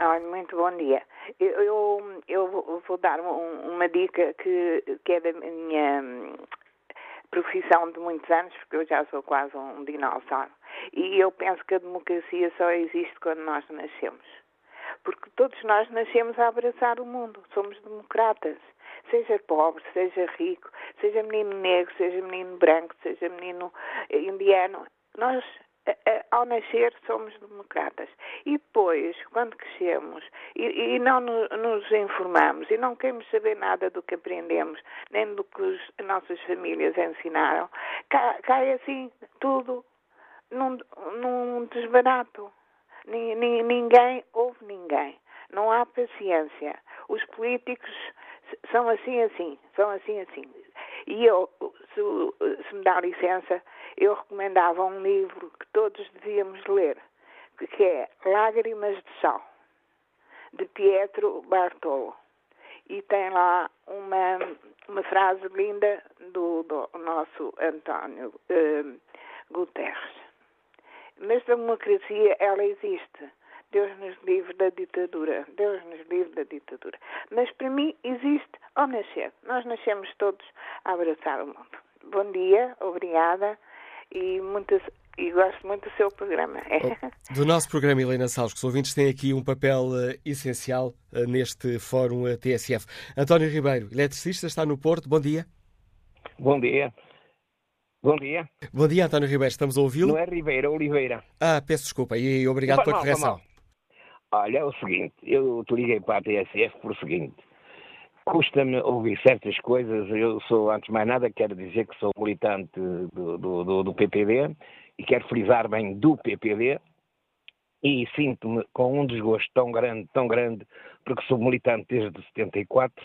Olha, muito bom dia. Eu, eu, vou dar um, uma dica que, que é da minha profissão de muitos anos, porque eu já sou quase um dinossauro. E eu penso que a democracia só existe quando nós nascemos. Porque todos nós nascemos a abraçar o mundo. Somos democratas. Seja pobre, seja rico, seja menino negro, seja menino branco, seja menino indiano. Nós ao nascer somos democratas e depois, quando crescemos e, e não nos informamos e não queremos saber nada do que aprendemos, nem do que as nossas famílias ensinaram, cai, cai assim tudo num, num desbarato. Ninguém ouve ninguém. Não há paciência. Os políticos são assim, assim, são assim, assim. E eu, se, se me dá licença, eu recomendava um livro que todos devíamos ler, que é Lágrimas de Sal, de Pietro Bartolo. E tem lá uma, uma frase linda do, do nosso António uh, Guterres. Mas a democracia, ela existe. Deus nos livre da ditadura. Deus nos livre da ditadura. Mas para mim existe ao nascer. Nós nascemos todos a abraçar o mundo. Bom dia, obrigada e, muito, e gosto muito do seu programa. Do nosso programa, Helena Salles, que os ouvintes têm aqui um papel uh, essencial uh, neste fórum uh, eh, TSF. António Ribeiro, eletricista, está no Porto. Bom dia. Bom dia. Bom dia. Bom dia, António Ribeiro. Estamos a ouvi-lo? Não é Ribeira, é Oliveira. Ah, peço desculpa e obrigado pela correção. Olha, é o seguinte, eu te liguei para a TSF por o seguinte. Custa-me ouvir certas coisas. Eu sou, antes de mais nada, quero dizer que sou militante do, do, do, PPD e quero frisar bem do PPD e sinto-me com um desgosto tão grande, tão grande, porque sou militante desde 74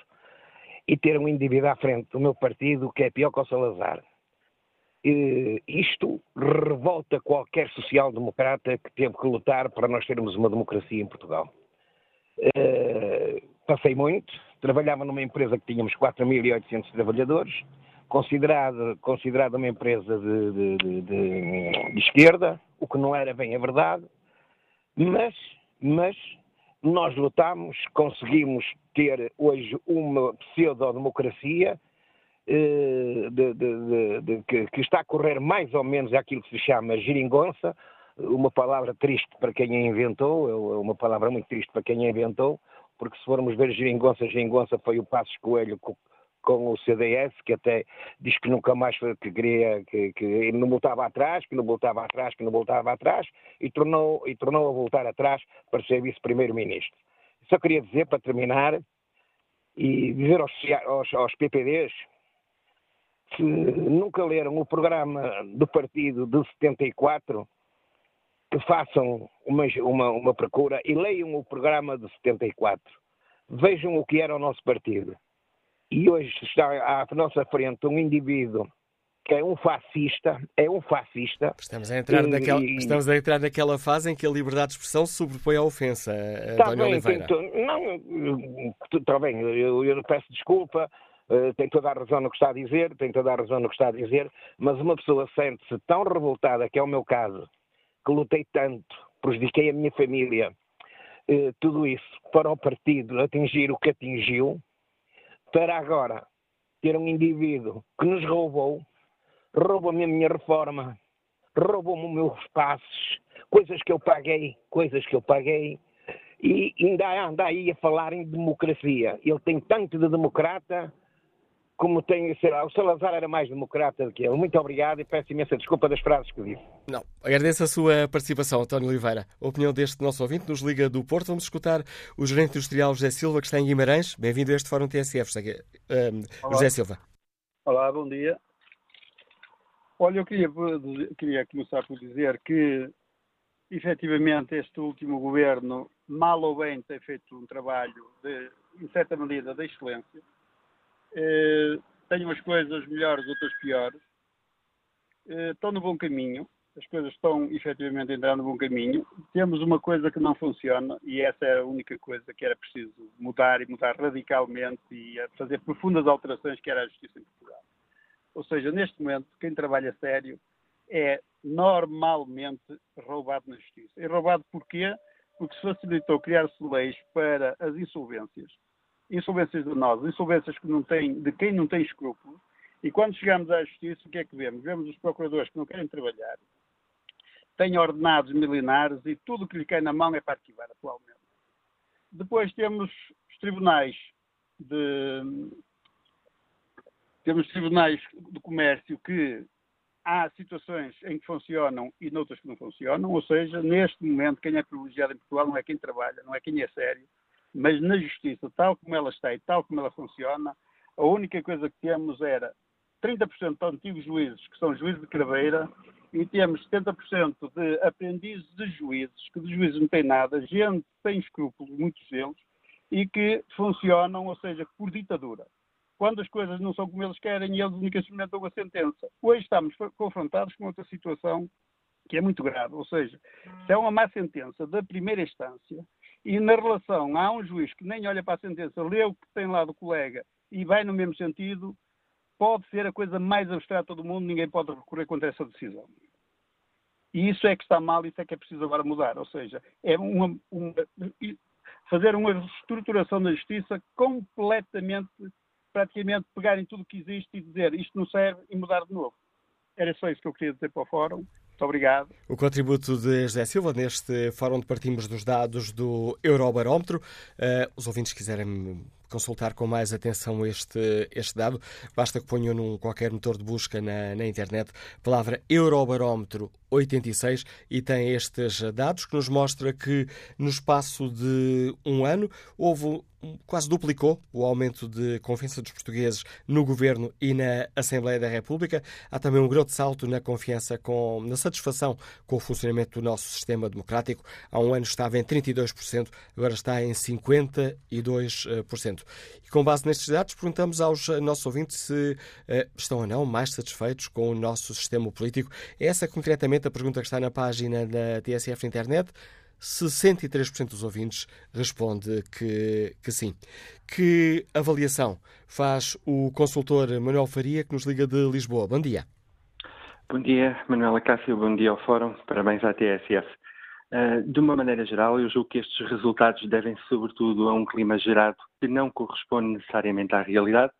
e ter um indivíduo à frente do meu partido que é pior que o Salazar eh, isto revolta qualquer social-democrata que teve que lutar para nós termos uma democracia em Portugal. Uh, passei muito, trabalhava numa empresa que tínhamos 4.800 trabalhadores, considerada, considerada uma empresa de, de, de, de, esquerda, o que não era bem a verdade, mas, mas nós lutámos, conseguimos ter hoje uma pseudo-democracia eh, que, que, está a correr mais ou menos aquilo que se chama geringonça, uma palavra triste para quem a inventou, é uma palavra muito triste para quem a inventou, porque se formos ver geringonça, geringonça foi o Passos Coelho com o CDS, que até diz que nunca mais que queria, que, que não voltava atrás, que não voltava atrás, que não voltava atrás, e tornou, e tornou a voltar atrás para ser vice-primeiro-ministro. Só queria dizer, para terminar, e dizer aos, aos, aos PPDs se nunca leram o programa do partido de 74, que façam uma, uma, uma procura e leiam o programa de 74. Vejam o que era o nosso partido e hoje está à nossa frente um indivíduo que é um fascista, é um fascista. Estamos a entrar, e, naquela, estamos a entrar naquela fase em que a liberdade de expressão sobrepõe à ofensa, está António bem, Oliveira. Não, está bem, eu, eu peço desculpa, uh, tem toda a razão no que está a dizer, tem toda a razão no que está a dizer, mas uma pessoa sente-se tão revoltada, que é o meu caso, que lutei tanto, prejudiquei a minha família, uh, tudo isso para o partido atingir o que atingiu, para agora ter um indivíduo que nos roubou, roubou-me a minha reforma, roubou-me os meus passos, coisas que eu paguei, coisas que eu paguei, e ainda anda aí a falar em democracia. Ele tem tanto de democrata como tem, sei lá, o Salazar era mais democrata do que ele. Muito obrigado e peço imensa desculpa das frases que disse. Não, agradeço a sua participação, António Oliveira. A opinião deste nosso ouvinte nos liga do Porto. Vamos escutar o gerente industrial José Silva, que está em Guimarães. Bem-vindo a este Fórum TSF, José Silva. Olá, bom dia. Olha, eu queria, queria começar por dizer que, efetivamente, este último governo, mal ou bem, tem feito um trabalho, de, em certa medida, de excelência eh, tenho umas coisas melhores, outras piores. Eh, estão no bom caminho, as coisas estão efetivamente a entrar no bom caminho. Temos uma coisa que não funciona e essa é a única coisa que era preciso mudar e mudar radicalmente e fazer profundas alterações que era a justiça em Portugal. Ou seja, neste momento, quem trabalha sério é normalmente roubado na justiça. E roubado porquê? Porque se facilitou criar-se leis para as insolvências insolvências nós, insolvências que não têm, de quem não tem escrúpulos, e quando chegamos à justiça, o que é que vemos? Vemos os procuradores que não querem trabalhar, têm ordenados milionários e tudo o que lhe cai na mão é para arquivar atualmente. Depois temos os tribunais de temos tribunais de comércio que há situações em que funcionam e noutras que não funcionam, ou seja, neste momento quem é privilegiado em Portugal não é quem trabalha, não é quem é sério, mas na justiça, tal como ela está e tal como ela funciona, a única coisa que temos era 30% de antigos juízes, que são juízes de craveira, e temos 70% de aprendizes de juízes, que de juízes não tem nada, gente sem escrúpulos, muitos deles, e que funcionam, ou seja, por ditadura. Quando as coisas não são como eles querem, eles unicamente dão a sentença. Hoje estamos confrontados com outra situação que é muito grave, ou seja, se é uma má sentença da primeira instância, e na relação há um juiz que nem olha para a sentença, lê o que tem lá do colega e vai no mesmo sentido, pode ser a coisa mais abstrata do mundo, ninguém pode recorrer contra essa decisão. E isso é que está mal, isso é que é preciso agora mudar. Ou seja, é uma, uma, fazer uma reestruturação da justiça completamente, praticamente pegarem tudo o que existe e dizer isto não serve e mudar de novo. Era só isso que eu queria dizer para o Fórum. Muito obrigado. O contributo de José Silva neste fórum onde partimos dos dados do Eurobarómetro. Uh, os ouvintes quiserem consultar com mais atenção este, este dado, basta que ponham num qualquer motor de busca na, na internet a palavra Eurobarómetro 86 e tem estes dados que nos mostra que no espaço de um ano houve quase duplicou o aumento de confiança dos portugueses no governo e na Assembleia da República. Há também um grande salto na confiança, com, na satisfação com o funcionamento do nosso sistema democrático. Há um ano estava em 32%, agora está em 52%. E com base nestes dados, perguntamos aos nossos ouvintes se uh, estão ou não mais satisfeitos com o nosso sistema político. É essa concretamente a pergunta que está na página da TSF internet. 63% dos ouvintes responde que, que sim. Que avaliação faz o consultor Manuel Faria, que nos liga de Lisboa? Bom dia. Bom dia, Manuela Cássio, bom dia ao Fórum, parabéns à TSF. Uh, de uma maneira geral, eu julgo que estes resultados devem-se sobretudo a um clima gerado que não corresponde necessariamente à realidade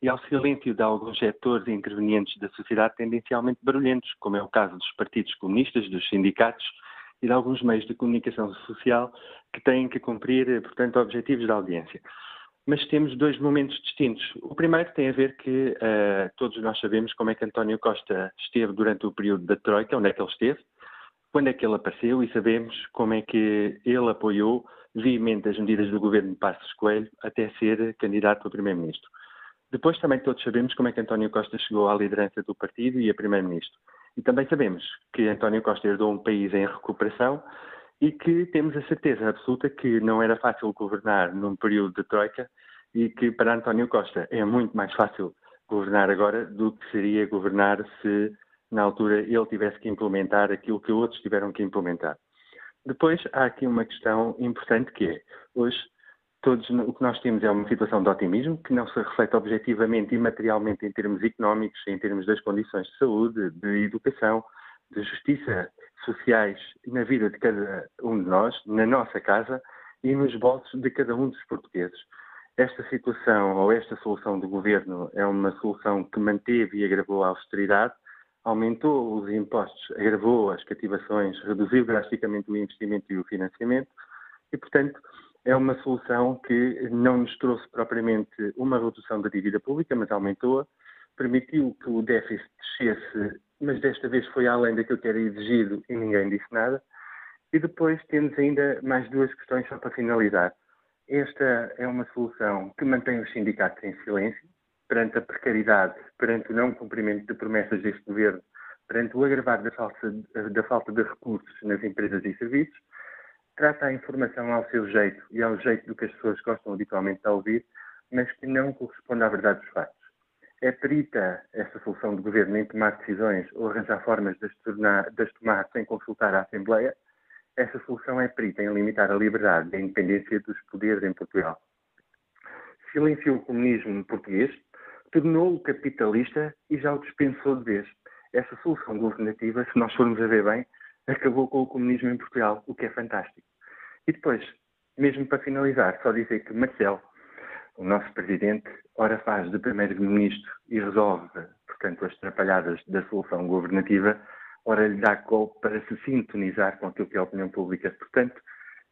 e ao silêncio de alguns setores intervenientes da sociedade tendencialmente barulhentos, como é o caso dos partidos comunistas, dos sindicatos e de alguns meios de comunicação social que têm que cumprir, portanto, objetivos da audiência. Mas temos dois momentos distintos. O primeiro tem a ver que uh, todos nós sabemos como é que António Costa esteve durante o período da Troika, onde é que ele esteve, quando é que ele apareceu e sabemos como é que ele apoiou veemente as medidas do governo de Passos Coelho até ser candidato a primeiro-ministro. Depois também todos sabemos como é que António Costa chegou à liderança do partido e a primeiro-ministro. E também sabemos que António Costa herdou um país em recuperação e que temos a certeza absoluta que não era fácil governar num período de troika e que para António Costa é muito mais fácil governar agora do que seria governar se na altura ele tivesse que implementar aquilo que outros tiveram que implementar. Depois há aqui uma questão importante que é, hoje todos o que nós temos é uma situação de otimismo que não se reflete objetivamente e materialmente em termos económicos, em termos das condições de saúde, de educação, de justiça sociais na vida de cada um de nós, na nossa casa e nos bolsos de cada um dos portugueses. Esta situação ou esta solução do governo é uma solução que manteve e agravou a austeridade, aumentou os impostos, agravou as cativações, reduziu drasticamente o investimento e o financiamento e, portanto, é uma solução que não nos trouxe propriamente uma redução da dívida pública, mas aumentou-a, permitiu que o déficit descesse, mas desta vez foi além daquilo que era exigido e ninguém disse nada. E depois temos ainda mais duas questões só para finalizar. Esta é uma solução que mantém os sindicatos em silêncio, perante a precariedade, perante o não cumprimento de promessas deste governo, perante o agravar da falta, da falta de recursos nas empresas e serviços, trata a informação ao seu jeito e ao jeito do que as pessoas gostam habitualmente de ouvir, mas que não corresponde à verdade dos fatos. É perita esta solução do governo em tomar decisões ou arranjar formas de as, tornar, de as tomar sem consultar a Assembleia? Essa solução é perita em limitar a liberdade e a independência dos poderes em Portugal. Silenciou o comunismo português, tornou-o capitalista e já o dispensou de vez. Essa solução governativa, se nós formos a ver bem, acabou com o comunismo em Portugal, o que é fantástico. E depois, mesmo para finalizar, só dizer que Marcelo, o nosso presidente, ora faz de primeiro-ministro e resolve, portanto, as atrapalhadas da solução governativa, ora lhe dá golpe para se sintonizar com aquilo que é a opinião pública. Portanto,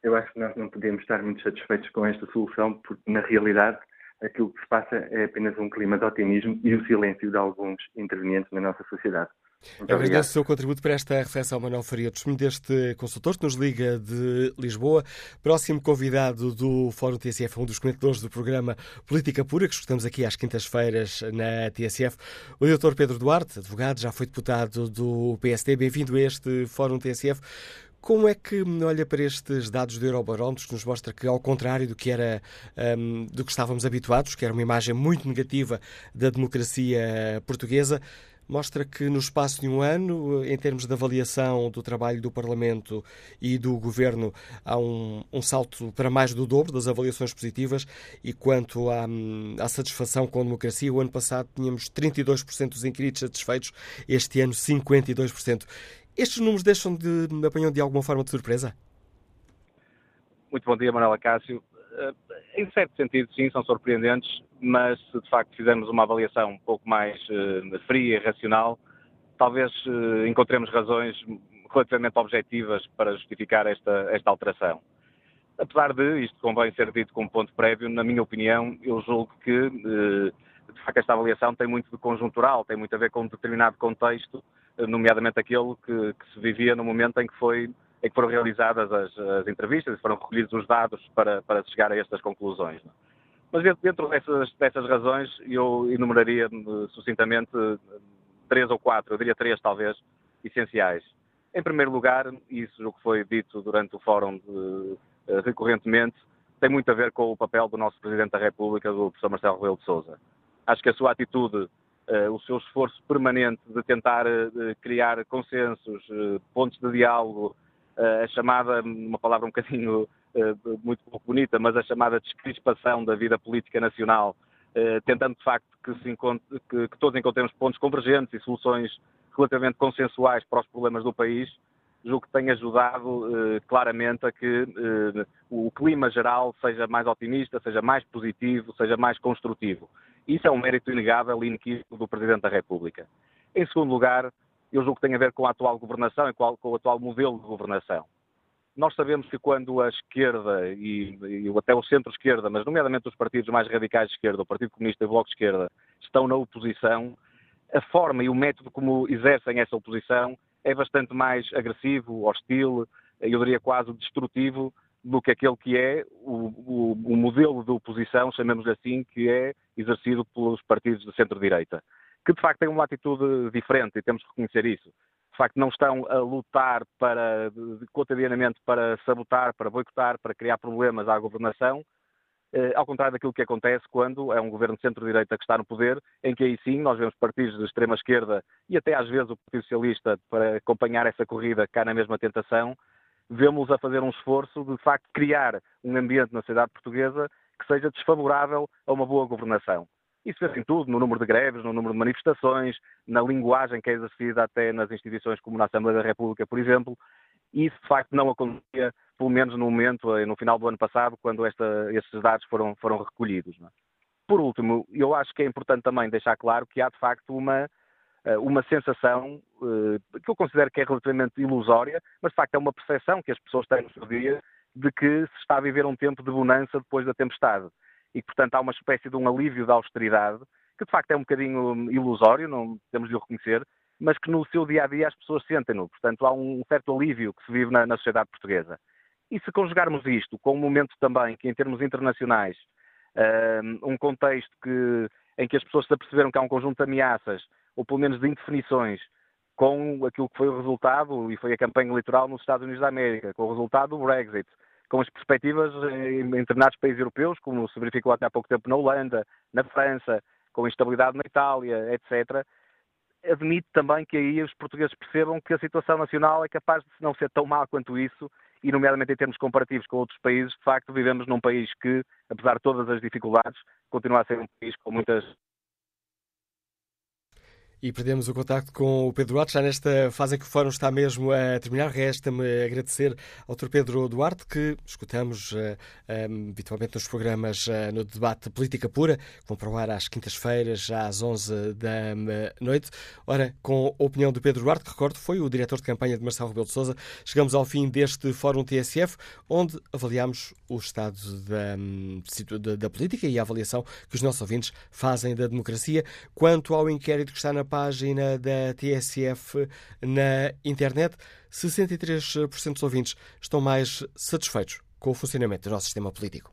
eu acho que nós não podemos estar muito satisfeitos com esta solução, porque, na realidade, aquilo que se passa é apenas um clima de otimismo e o silêncio de alguns intervenientes na nossa sociedade. Muito Agradeço o seu contributo para esta reflexão, Manuel Faria, testemunho deste consultor que nos liga de Lisboa. Próximo convidado do Fórum TSF, um dos comentadores do programa Política Pura, que escutamos aqui às quintas-feiras na TSF, o Dr. Pedro Duarte, advogado, já foi deputado do PSD. Bem-vindo a este Fórum TSF. Como é que olha para estes dados do Eurobarómetro que nos mostra que, ao contrário do que era um, do que estávamos habituados, que era uma imagem muito negativa da democracia portuguesa, mostra que no espaço de um ano, em termos de avaliação do trabalho do Parlamento e do Governo, há um, um salto para mais do dobro das avaliações positivas e quanto à, à satisfação com a democracia, o ano passado tínhamos 32% dos inquiridos satisfeitos, este ano 52%. Estes números deixam de apanham de alguma forma de surpresa? Muito bom dia, Manuela Cássio. Eh, em certo sentido, sim, são surpreendentes, mas se de facto fizermos uma avaliação um pouco mais uh, fria e racional, talvez uh, encontremos razões relativamente objetivas para justificar esta, esta alteração. Apesar de, isto convém ser dito como ponto prévio, na minha opinião, eu julgo que, de facto, esta avaliação tem muito de conjuntural, tem muito a ver com um determinado contexto, nomeadamente aquele que, que se vivia no momento em que foi em que foram realizadas as, as entrevistas e foram recolhidos os dados para, para chegar a estas conclusões. Mas dentro dessas, dessas razões, eu enumeraria sucintamente três ou quatro, eu diria três talvez, essenciais. Em primeiro lugar, isso o que foi dito durante o fórum de, eh, recorrentemente, tem muito a ver com o papel do nosso Presidente da República, do professor Marcelo Rebelo de Sousa. Acho que a sua atitude, eh, o seu esforço permanente de tentar eh, criar consensos, pontos de diálogo, a chamada, uma palavra um bocadinho muito pouco bonita, mas a chamada descrispação da vida política nacional, tentando de facto que, que, que todos encontremos pontos convergentes e soluções relativamente consensuais para os problemas do país, julgo que tem ajudado eh, claramente a que eh, o clima geral seja mais otimista, seja mais positivo, seja mais construtivo. Isso é um mérito inegável e inequívoco do Presidente da República. Em segundo lugar, eu julgo que tem a ver com a atual governação e com, o atual modelo de governação. Nós sabemos que quando a esquerda e, e até o centro-esquerda, mas nomeadamente os partidos mais radicais de esquerda, o Partido Comunista e o Bloco de Esquerda, estão na oposição, a forma e o método como exercem essa oposição é bastante mais agressivo, hostil, eu diria quase destrutivo do que aquele que é o, o, o modelo de oposição, chamemos-lhe assim, que é exercido pelos partidos de centro-direita, que de facto têm uma atitude diferente e temos que reconhecer isso. De facto, não estão a lutar para, cotidianamente para sabotar, para boicotar, para criar problemas à governação, ao contrário daquilo que acontece quando é um governo de centro-direita que está no poder, em que aí sim nós vemos partidos de extrema-esquerda e até às vezes o Partido Socialista para acompanhar essa corrida cá na mesma tentação, vemos a fazer um esforço de, de facto criar um ambiente na sociedade portuguesa que seja desfavorável a uma boa governação. Isso vê-se em tudo, no número de greves, no número de manifestações, na linguagem que é exercida até nas instituições como na Assembleia da República, por exemplo. Isso, de facto, não acontecia pelo menos no momento, eh, no final do ano passado, quando esta, estes dados foram, foram recolhidos. É? Por último, eu acho que é importante também deixar claro que há de facto uma, eh, uma sensação eh, que eu considero que é relativamente ilusória, mas de facto é uma percepção que as pessoas têm no seu dia de que se está a viver um tempo de bonança depois da tempestade. E, portanto, há uma espécie de um alívio da austeridade, que de facto é um bocadinho ilusório, não temos de o reconhecer, mas que no seu dia a dia as pessoas sentem-no. Portanto, há um certo alívio que se vive na, na sociedade portuguesa. E se conjugarmos isto com um momento também que, em termos internacionais, um contexto que, em que as pessoas se aperceberam que há um conjunto de ameaças, ou pelo menos de indefinições, com aquilo que foi o resultado, e foi a campanha eleitoral nos Estados Unidos da América, com o resultado do Brexit, com as perspectivas em determinados países europeus, como se verificou até há pouco tempo na Holanda, na França, com instabilidade na Itália, etc., admite também que aí os portugueses percebam que a situação nacional é capaz de não ser tão má quanto isso e, nomeadamente em termos comparativos com outros países, de facto, vivemos num país que, apesar de todas as dificuldades, continua a ser um país com muitas e perdemos o contacto com o Pedro Duarte, já nesta fase em que o fórum está mesmo a terminar. Resta-me agradecer ao Dr. Pedro Duarte, que escutamos uh, eh, um, eh, habitualmente nos programas uh, no debate Política Pura, que vão para o ar às quintas-feiras, às 11 da noite. Ora, com a opinião do Pedro Duarte, que recordo foi o diretor de campanha de Marcelo Rebelo de Souza, chegamos ao fim deste fórum TSF, onde avaliamos o estado da, hum, da, da política e a avaliação que os nossos ouvintes fazem da democracia. Quanto ao inquérito que está na página da TSF na internet, 63% dos ouvintes estão mais satisfeitos com o funcionamento do nosso sistema político.